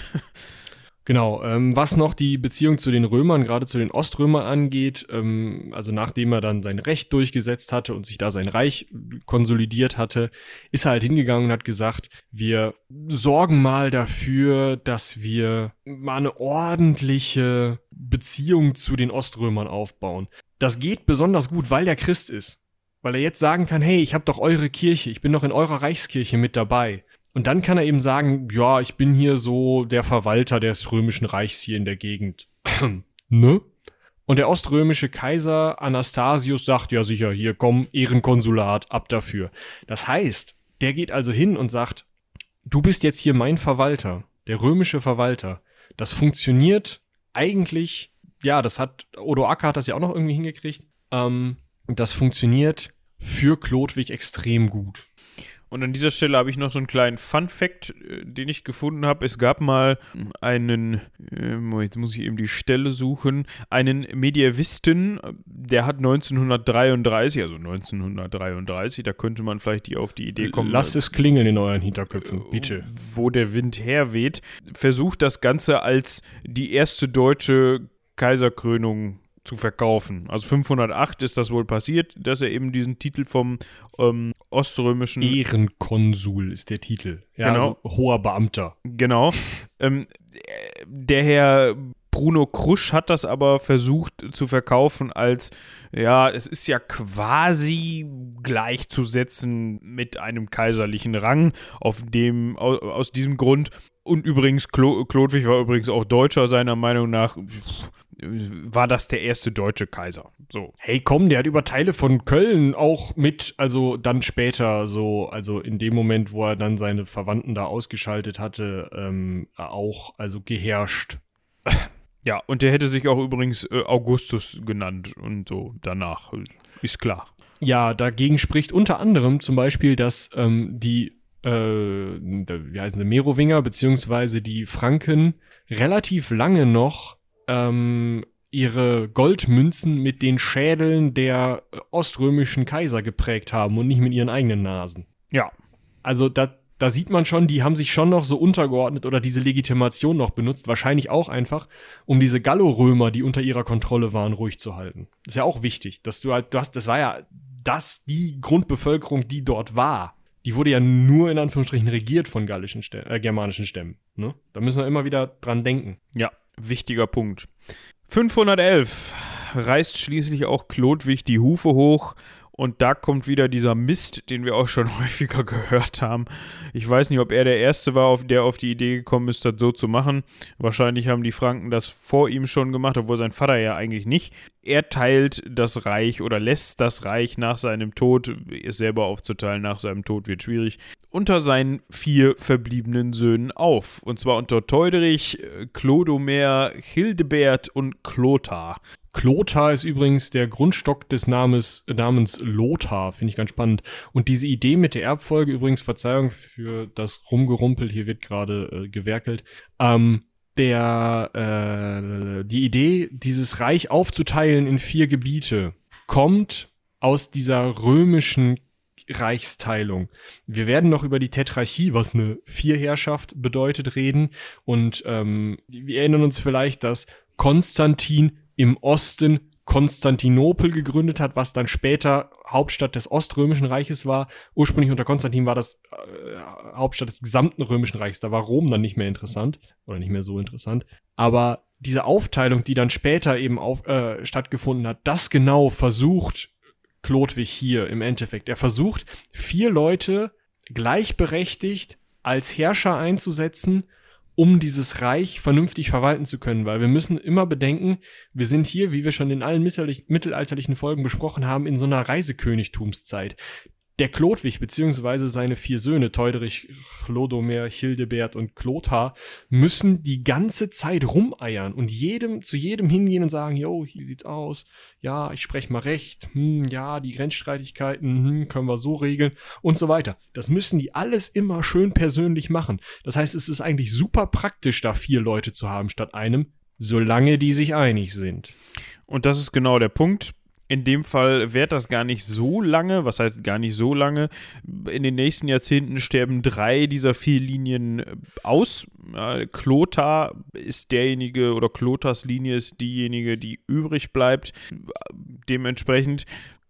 Genau, ähm, was noch die Beziehung zu den Römern, gerade zu den Oströmern angeht, ähm, also nachdem er dann sein Recht durchgesetzt hatte und sich da sein Reich konsolidiert hatte, ist er halt hingegangen und hat gesagt, wir sorgen mal dafür, dass wir mal eine ordentliche Beziehung zu den Oströmern aufbauen. Das geht besonders gut, weil der Christ ist. Weil er jetzt sagen kann, hey, ich habe doch eure Kirche, ich bin doch in eurer Reichskirche mit dabei. Und dann kann er eben sagen, ja, ich bin hier so der Verwalter des römischen Reichs hier in der Gegend. ne? Und der oströmische Kaiser Anastasius sagt, ja sicher, hier komm, Ehrenkonsulat, ab dafür. Das heißt, der geht also hin und sagt, du bist jetzt hier mein Verwalter, der römische Verwalter. Das funktioniert eigentlich, ja, das hat, Odo Acker hat das ja auch noch irgendwie hingekriegt. Ähm, das funktioniert für Chlodwig extrem gut. Und an dieser Stelle habe ich noch so einen kleinen Fun-Fact, äh, den ich gefunden habe. Es gab mal einen, äh, jetzt muss ich eben die Stelle suchen, einen Medievisten, der hat 1933, also 1933, da könnte man vielleicht die auf die Idee kommen. Lasst es klingeln in euren Hinterköpfen, äh, bitte. Wo der Wind herweht, versucht das Ganze als die erste deutsche Kaiserkrönung zu verkaufen. Also 508 ist das wohl passiert, dass er eben diesen Titel vom ähm, oströmischen Ehrenkonsul ist der Titel. Ja, genau. Also hoher Beamter. Genau. ähm, der Herr Bruno Krusch hat das aber versucht zu verkaufen als, ja, es ist ja quasi gleichzusetzen mit einem kaiserlichen Rang, auf dem, aus, aus diesem Grund und übrigens, Klo Chlodwig war übrigens auch Deutscher, seiner Meinung nach war das der erste deutsche Kaiser. So. Hey, komm, der hat über Teile von Köln auch mit, also dann später, so, also in dem Moment, wo er dann seine Verwandten da ausgeschaltet hatte, ähm, auch, also geherrscht. Ja, und der hätte sich auch übrigens äh, Augustus genannt und so danach, ist klar. Ja, dagegen spricht unter anderem zum Beispiel, dass ähm, die äh, wie heißen sie, Merowinger, beziehungsweise die Franken relativ lange noch ähm, ihre Goldmünzen mit den Schädeln der oströmischen Kaiser geprägt haben und nicht mit ihren eigenen Nasen. Ja. Also da, da sieht man schon, die haben sich schon noch so untergeordnet oder diese Legitimation noch benutzt, wahrscheinlich auch einfach, um diese Gallorömer, die unter ihrer Kontrolle waren, ruhig zu halten. Das ist ja auch wichtig, dass du halt, du hast, das war ja das die Grundbevölkerung, die dort war die wurde ja nur in Anführungsstrichen regiert von gallischen Stämmen, äh, germanischen Stämmen. Ne? Da müssen wir immer wieder dran denken. Ja, wichtiger Punkt. 511 reißt schließlich auch Chlodwig die Hufe hoch und da kommt wieder dieser Mist, den wir auch schon häufiger gehört haben. Ich weiß nicht, ob er der Erste war, der auf die Idee gekommen ist, das so zu machen. Wahrscheinlich haben die Franken das vor ihm schon gemacht, obwohl sein Vater ja eigentlich nicht. Er teilt das Reich oder lässt das Reich nach seinem Tod, es selber aufzuteilen nach seinem Tod wird schwierig, unter seinen vier verbliebenen Söhnen auf. Und zwar unter Teuderich, Clodomer, Hildebert und Clothar. Klotar ist übrigens der Grundstock des Namens, namens Lothar, finde ich ganz spannend. Und diese Idee mit der Erbfolge, übrigens, Verzeihung für das Rumgerumpel, hier wird gerade äh, gewerkelt, ähm, der, äh, die Idee, dieses Reich aufzuteilen in vier Gebiete, kommt aus dieser römischen Reichsteilung. Wir werden noch über die Tetrarchie, was eine Vierherrschaft bedeutet, reden. Und ähm, wir erinnern uns vielleicht, dass Konstantin im Osten Konstantinopel gegründet hat, was dann später Hauptstadt des Oströmischen Reiches war. Ursprünglich unter Konstantin war das äh, Hauptstadt des gesamten Römischen Reichs. Da war Rom dann nicht mehr interessant oder nicht mehr so interessant. Aber diese Aufteilung, die dann später eben auf, äh, stattgefunden hat, das genau versucht Klodwig hier im Endeffekt? Er versucht, vier Leute gleichberechtigt als Herrscher einzusetzen, um dieses Reich vernünftig verwalten zu können, weil wir müssen immer bedenken, wir sind hier, wie wir schon in allen mittelalterlichen Folgen besprochen haben, in so einer Reisekönigtumszeit der Chlodwig beziehungsweise seine vier Söhne, Teuderich, Chlodomer, Hildebert und Clothar, müssen die ganze Zeit rumeiern und jedem, zu jedem hingehen und sagen, yo, hier sieht's aus, ja, ich spreche mal recht, hm, ja, die Grenzstreitigkeiten, hm, können wir so regeln und so weiter. Das müssen die alles immer schön persönlich machen. Das heißt, es ist eigentlich super praktisch, da vier Leute zu haben statt einem, solange die sich einig sind. Und das ist genau der Punkt in dem Fall währt das gar nicht so lange, was heißt gar nicht so lange. In den nächsten Jahrzehnten sterben drei dieser vier Linien aus. Klotar ist derjenige oder Klotars Linie ist diejenige, die übrig bleibt. Dementsprechend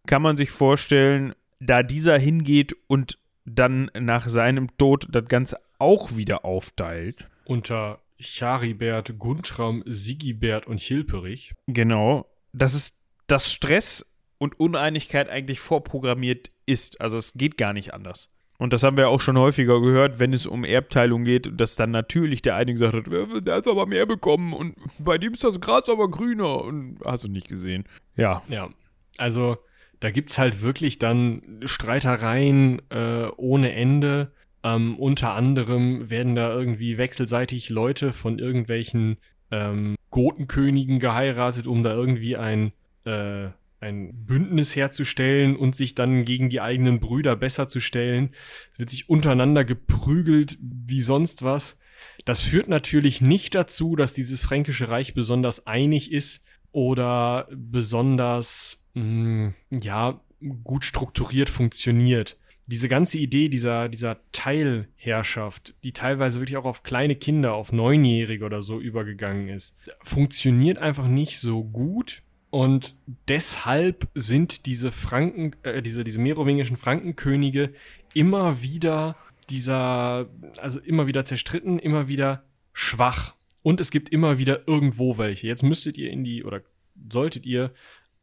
kann man sich vorstellen, da dieser hingeht und dann nach seinem Tod das Ganze auch wieder aufteilt. Unter Charibert, Guntram, Sigibert und Hilperich. Genau. Das ist dass Stress und Uneinigkeit eigentlich vorprogrammiert ist. Also es geht gar nicht anders. Und das haben wir auch schon häufiger gehört, wenn es um Erbteilung geht, dass dann natürlich der eine gesagt hat, der hat aber mehr bekommen und bei dem ist das Gras aber grüner und hast du nicht gesehen. Ja. Ja, also da gibt es halt wirklich dann Streitereien äh, ohne Ende. Ähm, unter anderem werden da irgendwie wechselseitig Leute von irgendwelchen ähm, Gotenkönigen geheiratet, um da irgendwie ein äh, ein Bündnis herzustellen und sich dann gegen die eigenen Brüder besser zu stellen. Es wird sich untereinander geprügelt wie sonst was. Das führt natürlich nicht dazu, dass dieses fränkische Reich besonders einig ist oder besonders, mh, hm, ja, gut strukturiert funktioniert. Diese ganze Idee dieser, dieser Teilherrschaft, die teilweise wirklich auch auf kleine Kinder, auf Neunjährige oder so übergegangen ist, funktioniert einfach nicht so gut und deshalb sind diese Franken, äh, diese, diese merowingischen Frankenkönige immer wieder dieser, also immer wieder zerstritten, immer wieder schwach. Und es gibt immer wieder irgendwo welche. Jetzt müsstet ihr in die, oder solltet ihr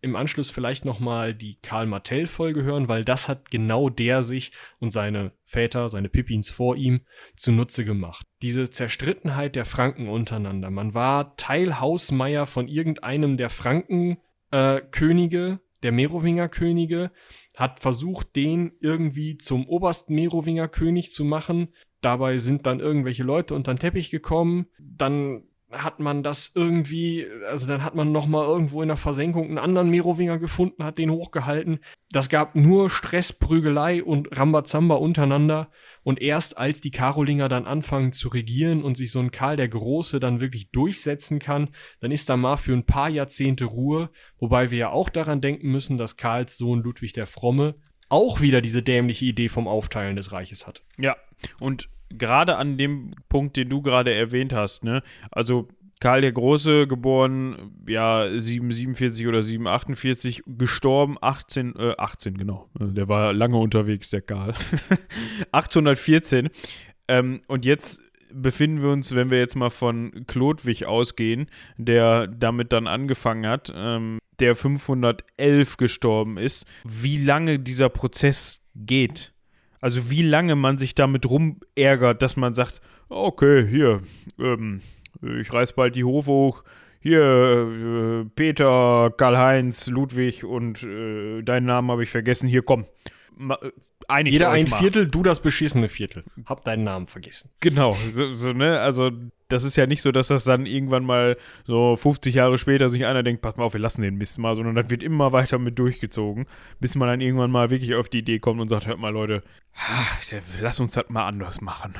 im Anschluss vielleicht nochmal die Karl Martell-Folge hören, weil das hat genau der sich und seine Väter, seine Pippins vor ihm zunutze gemacht. Diese Zerstrittenheit der Franken untereinander. Man war Teilhausmeier von irgendeinem der Frankenkönige, äh, der Merowinger Könige, hat versucht, den irgendwie zum obersten Merowinger König zu machen. Dabei sind dann irgendwelche Leute unter den Teppich gekommen. Dann hat man das irgendwie, also dann hat man nochmal irgendwo in der Versenkung einen anderen Merowinger gefunden, hat den hochgehalten. Das gab nur Stress, Prügelei und Rambazamba untereinander. Und erst als die Karolinger dann anfangen zu regieren und sich so ein Karl der Große dann wirklich durchsetzen kann, dann ist da mal für ein paar Jahrzehnte Ruhe. Wobei wir ja auch daran denken müssen, dass Karls Sohn Ludwig der Fromme auch wieder diese dämliche Idee vom Aufteilen des Reiches hat. Ja, und gerade an dem Punkt, den du gerade erwähnt hast, ne? Also Karl der Große, geboren, ja, 747 oder 748, gestorben, 18, äh, 18, genau. Der war lange unterwegs, der Karl. 814. Ähm, und jetzt befinden wir uns, wenn wir jetzt mal von Chlodwig ausgehen, der damit dann angefangen hat, ähm, der 511 gestorben ist, wie lange dieser Prozess geht. Also wie lange man sich damit rumärgert, dass man sagt, okay, hier, ähm, ich reiß bald die Hofe hoch, hier, äh, Peter, Karl-Heinz, Ludwig und äh, deinen Namen habe ich vergessen, hier komm. Äh, einigt Jeder ein mal. Viertel, du das beschissene Viertel. Hab deinen Namen vergessen. Genau, so, so, ne, also das ist ja nicht so, dass das dann irgendwann mal so 50 Jahre später sich einer denkt, pass mal auf, wir lassen den Mist mal, sondern das wird immer weiter mit durchgezogen, bis man dann irgendwann mal wirklich auf die Idee kommt und sagt, hört mal Leute, lass uns das mal anders machen.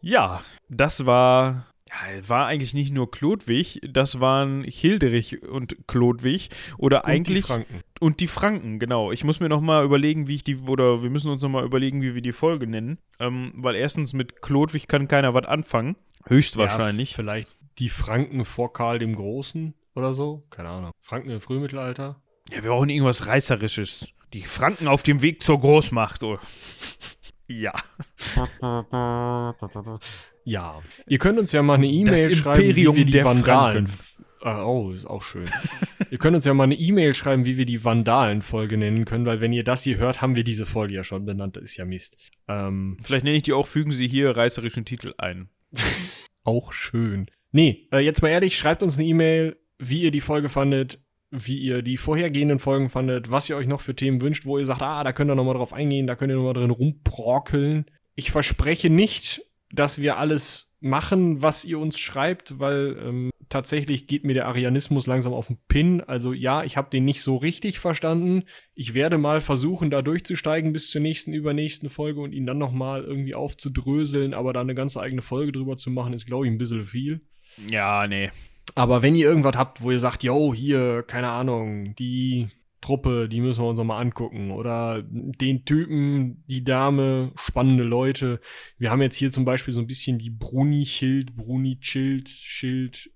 Ja, das war ja, war eigentlich nicht nur Klodwig, das waren Hilderich und Klodwig oder und eigentlich die Franken. Und die Franken, genau. Ich muss mir noch mal überlegen, wie ich die oder wir müssen uns noch mal überlegen, wie wir die Folge nennen, ähm, weil erstens mit Klodwig kann keiner was anfangen, höchstwahrscheinlich. Ja, vielleicht die Franken vor Karl dem Großen oder so, keine Ahnung. Franken im Frühmittelalter. Ja, wir brauchen irgendwas reißerisches. Die Franken auf dem Weg zur Großmacht. So. ja. Ja. Ihr könnt uns ja mal eine E-Mail schreiben, wie wir die Vandalen Ah, oh, ist auch schön. ihr könnt uns ja mal eine E-Mail schreiben, wie wir die Vandalen-Folge nennen können, weil wenn ihr das hier hört, haben wir diese Folge ja schon benannt. Das ist ja Mist. Ähm, Vielleicht nenne ich die auch, fügen Sie hier reißerischen Titel ein. auch schön. Nee, äh, jetzt mal ehrlich, schreibt uns eine E-Mail, wie ihr die Folge fandet, wie ihr die vorhergehenden Folgen fandet, was ihr euch noch für Themen wünscht, wo ihr sagt, ah, da könnt ihr nochmal drauf eingehen, da könnt ihr nochmal drin rumprokeln. Ich verspreche nicht, dass wir alles machen, was ihr uns schreibt, weil ähm, tatsächlich geht mir der Arianismus langsam auf den Pin. Also ja, ich habe den nicht so richtig verstanden. Ich werde mal versuchen, da durchzusteigen bis zur nächsten, übernächsten Folge und ihn dann nochmal irgendwie aufzudröseln, aber da eine ganze eigene Folge drüber zu machen, ist, glaube ich, ein bisschen viel. Ja, nee. Aber wenn ihr irgendwas habt, wo ihr sagt, yo, hier, keine Ahnung, die Truppe, die müssen wir uns noch mal angucken. Oder den Typen, die Dame, spannende Leute. Wir haben jetzt hier zum Beispiel so ein bisschen die Bruni-Schild, Bruni-Schild, Schild,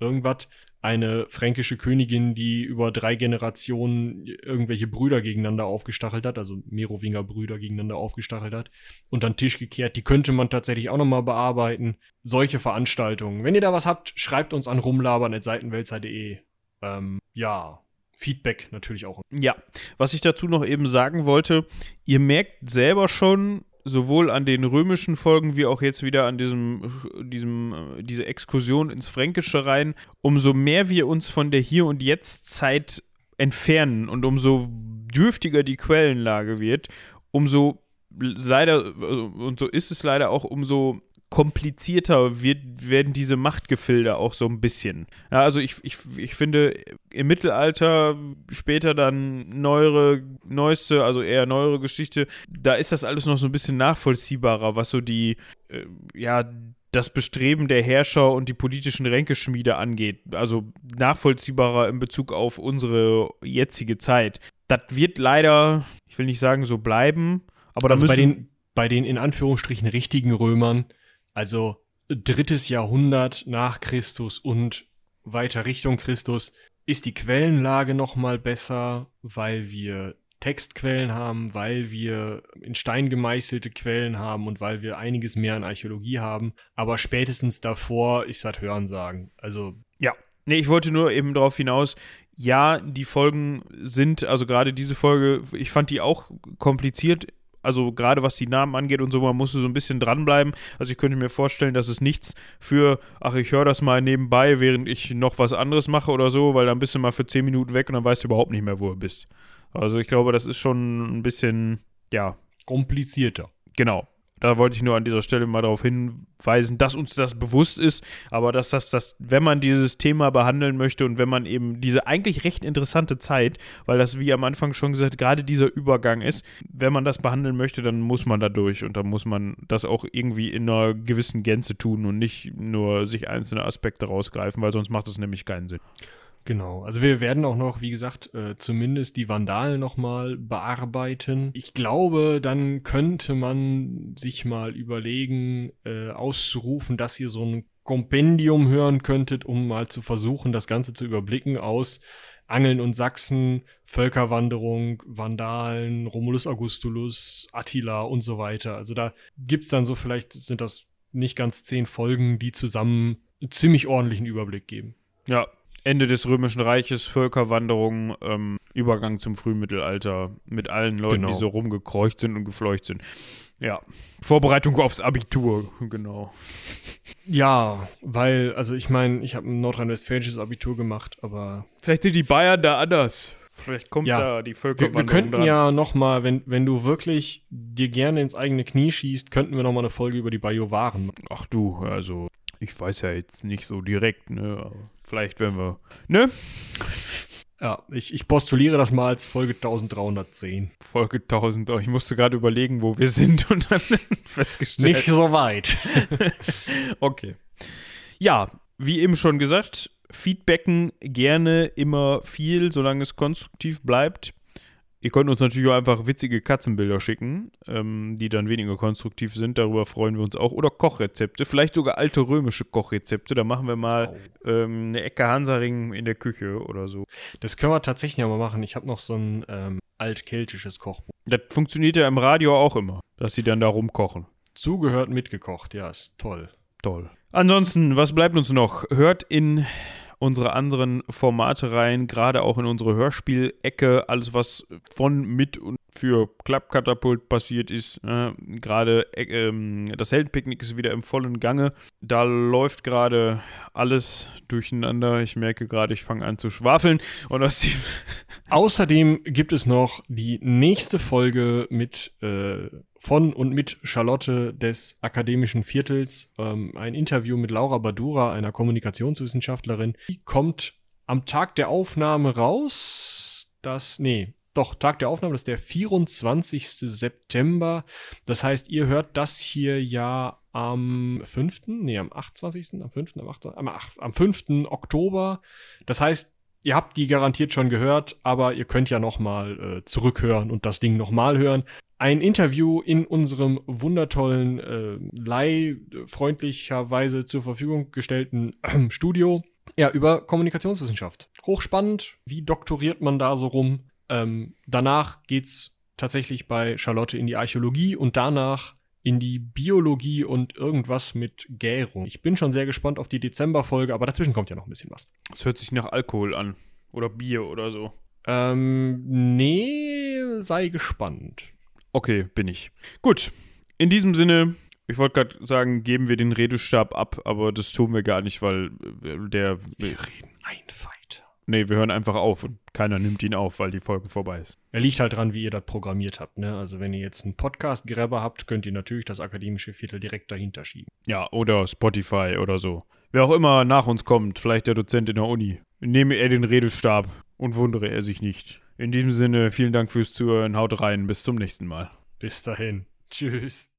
irgendwas. Eine fränkische Königin, die über drei Generationen irgendwelche Brüder gegeneinander aufgestachelt hat, also Merowinger Brüder gegeneinander aufgestachelt hat und dann Tisch gekehrt. Die könnte man tatsächlich auch noch mal bearbeiten. Solche Veranstaltungen. Wenn ihr da was habt, schreibt uns an rumlabern.seitenwälzer.de. Ähm, ja, Feedback natürlich auch. Ja, was ich dazu noch eben sagen wollte, ihr merkt selber schon, sowohl an den römischen Folgen wie auch jetzt wieder an diesem, diesem, äh, diese Exkursion ins Fränkische rein, umso mehr wir uns von der Hier- und Jetzt-Zeit entfernen und umso dürftiger die Quellenlage wird, umso leider, äh, und so ist es leider auch, umso komplizierter wird, werden diese Machtgefilde auch so ein bisschen. Ja, also ich, ich, ich finde im Mittelalter, später dann neuere, neueste, also eher neuere Geschichte, da ist das alles noch so ein bisschen nachvollziehbarer, was so die, äh, ja, das Bestreben der Herrscher und die politischen Ränkeschmiede angeht. Also nachvollziehbarer in Bezug auf unsere jetzige Zeit. Das wird leider, ich will nicht sagen so bleiben, aber also da müssen bei den, bei den in Anführungsstrichen richtigen Römern also drittes Jahrhundert nach Christus und weiter Richtung Christus, ist die Quellenlage noch mal besser, weil wir Textquellen haben, weil wir in Stein gemeißelte Quellen haben und weil wir einiges mehr an Archäologie haben. Aber spätestens davor ist das Hörensagen. Also. Ja. Nee, ich wollte nur eben darauf hinaus, ja, die Folgen sind, also gerade diese Folge, ich fand die auch kompliziert also gerade was die Namen angeht und so, man musste so ein bisschen dranbleiben. Also ich könnte mir vorstellen, dass es nichts für, ach, ich höre das mal nebenbei, während ich noch was anderes mache oder so, weil dann bist du mal für 10 Minuten weg und dann weißt du überhaupt nicht mehr, wo du bist. Also ich glaube, das ist schon ein bisschen, ja. Komplizierter. Genau. Da wollte ich nur an dieser Stelle mal darauf hinweisen, dass uns das bewusst ist, aber dass das, das, wenn man dieses Thema behandeln möchte und wenn man eben diese eigentlich recht interessante Zeit, weil das, wie am Anfang schon gesagt, gerade dieser Übergang ist, wenn man das behandeln möchte, dann muss man da durch und dann muss man das auch irgendwie in einer gewissen Gänze tun und nicht nur sich einzelne Aspekte rausgreifen, weil sonst macht das nämlich keinen Sinn. Genau, also wir werden auch noch, wie gesagt, äh, zumindest die Vandalen nochmal bearbeiten. Ich glaube, dann könnte man sich mal überlegen, äh, auszurufen, dass ihr so ein Kompendium hören könntet, um mal zu versuchen, das Ganze zu überblicken aus Angeln und Sachsen, Völkerwanderung, Vandalen, Romulus Augustulus, Attila und so weiter. Also da gibt's dann so, vielleicht sind das nicht ganz zehn Folgen, die zusammen einen ziemlich ordentlichen Überblick geben. Ja, Ende des Römischen Reiches, Völkerwanderung, ähm, Übergang zum Frühmittelalter mit allen Leuten, genau. die so rumgekreucht sind und gefleucht sind. Ja, Vorbereitung aufs Abitur, genau. Ja, weil, also ich meine, ich habe ein nordrhein-westfälisches Abitur gemacht, aber. Vielleicht sind die Bayern da anders. Vielleicht kommt ja. da die Völkerwanderung. Wir, wir könnten dran. ja nochmal, wenn, wenn du wirklich dir gerne ins eigene Knie schießt, könnten wir nochmal eine Folge über die Bajuwaren machen. Ach du, also ich weiß ja jetzt nicht so direkt, ne? Vielleicht werden wir, ne? Ja, ich, ich postuliere das mal als Folge 1310. Folge 1000, ich musste gerade überlegen, wo wir sind und dann festgestellt. Nicht so weit. okay. Ja, wie eben schon gesagt, Feedbacken gerne immer viel, solange es konstruktiv bleibt. Ihr könnt uns natürlich auch einfach witzige Katzenbilder schicken, ähm, die dann weniger konstruktiv sind. Darüber freuen wir uns auch. Oder Kochrezepte, vielleicht sogar alte römische Kochrezepte. Da machen wir mal oh. ähm, eine Ecke Hansaring in der Küche oder so. Das können wir tatsächlich mal machen. Ich habe noch so ein ähm, altkeltisches Kochbuch. Das funktioniert ja im Radio auch immer, dass sie dann da rumkochen. Zugehört mitgekocht, ja, ist toll. Toll. Ansonsten, was bleibt uns noch? Hört in unsere anderen Formate rein, gerade auch in unsere Hörspielecke, alles was von, mit und für Klappkatapult passiert ist. Äh, gerade äh, ähm, das Heldenpicknick ist wieder im vollen Gange. Da läuft gerade alles durcheinander. Ich merke gerade, ich fange an zu schwafeln. Und aus dem Außerdem gibt es noch die nächste Folge mit äh, von und mit Charlotte des akademischen Viertels. Ähm, ein Interview mit Laura Badura, einer Kommunikationswissenschaftlerin. Die kommt am Tag der Aufnahme raus. Das, nee, doch, Tag der Aufnahme, das ist der 24. September. Das heißt, ihr hört das hier ja am 5., nee, am 28., am 5., am 8., am, 8, am 5. Oktober. Das heißt, ihr habt die garantiert schon gehört, aber ihr könnt ja nochmal äh, zurückhören und das Ding nochmal hören. Ein Interview in unserem wundertollen, äh, leihfreundlicherweise zur Verfügung gestellten äh, Studio. Ja, über Kommunikationswissenschaft. Hochspannend. Wie doktoriert man da so rum? Ähm, danach geht's tatsächlich bei Charlotte in die Archäologie und danach in die Biologie und irgendwas mit Gärung. Ich bin schon sehr gespannt auf die Dezemberfolge, aber dazwischen kommt ja noch ein bisschen was. Es hört sich nach Alkohol an. Oder Bier oder so. Ähm, nee, sei gespannt. Okay, bin ich. Gut. In diesem Sinne, ich wollte gerade sagen, geben wir den Redestab ab, aber das tun wir gar nicht, weil äh, der. Wir reden einfach. Nee, wir hören einfach auf und keiner nimmt ihn auf, weil die Folge vorbei ist. Er liegt halt dran, wie ihr das programmiert habt. Ne? Also wenn ihr jetzt einen Podcast-Gräber habt, könnt ihr natürlich das akademische Viertel direkt dahinter schieben. Ja, oder Spotify oder so. Wer auch immer nach uns kommt, vielleicht der Dozent in der Uni, nehme er den Redestab und wundere er sich nicht. In diesem Sinne, vielen Dank fürs Zuhören, haut rein, bis zum nächsten Mal. Bis dahin. Tschüss.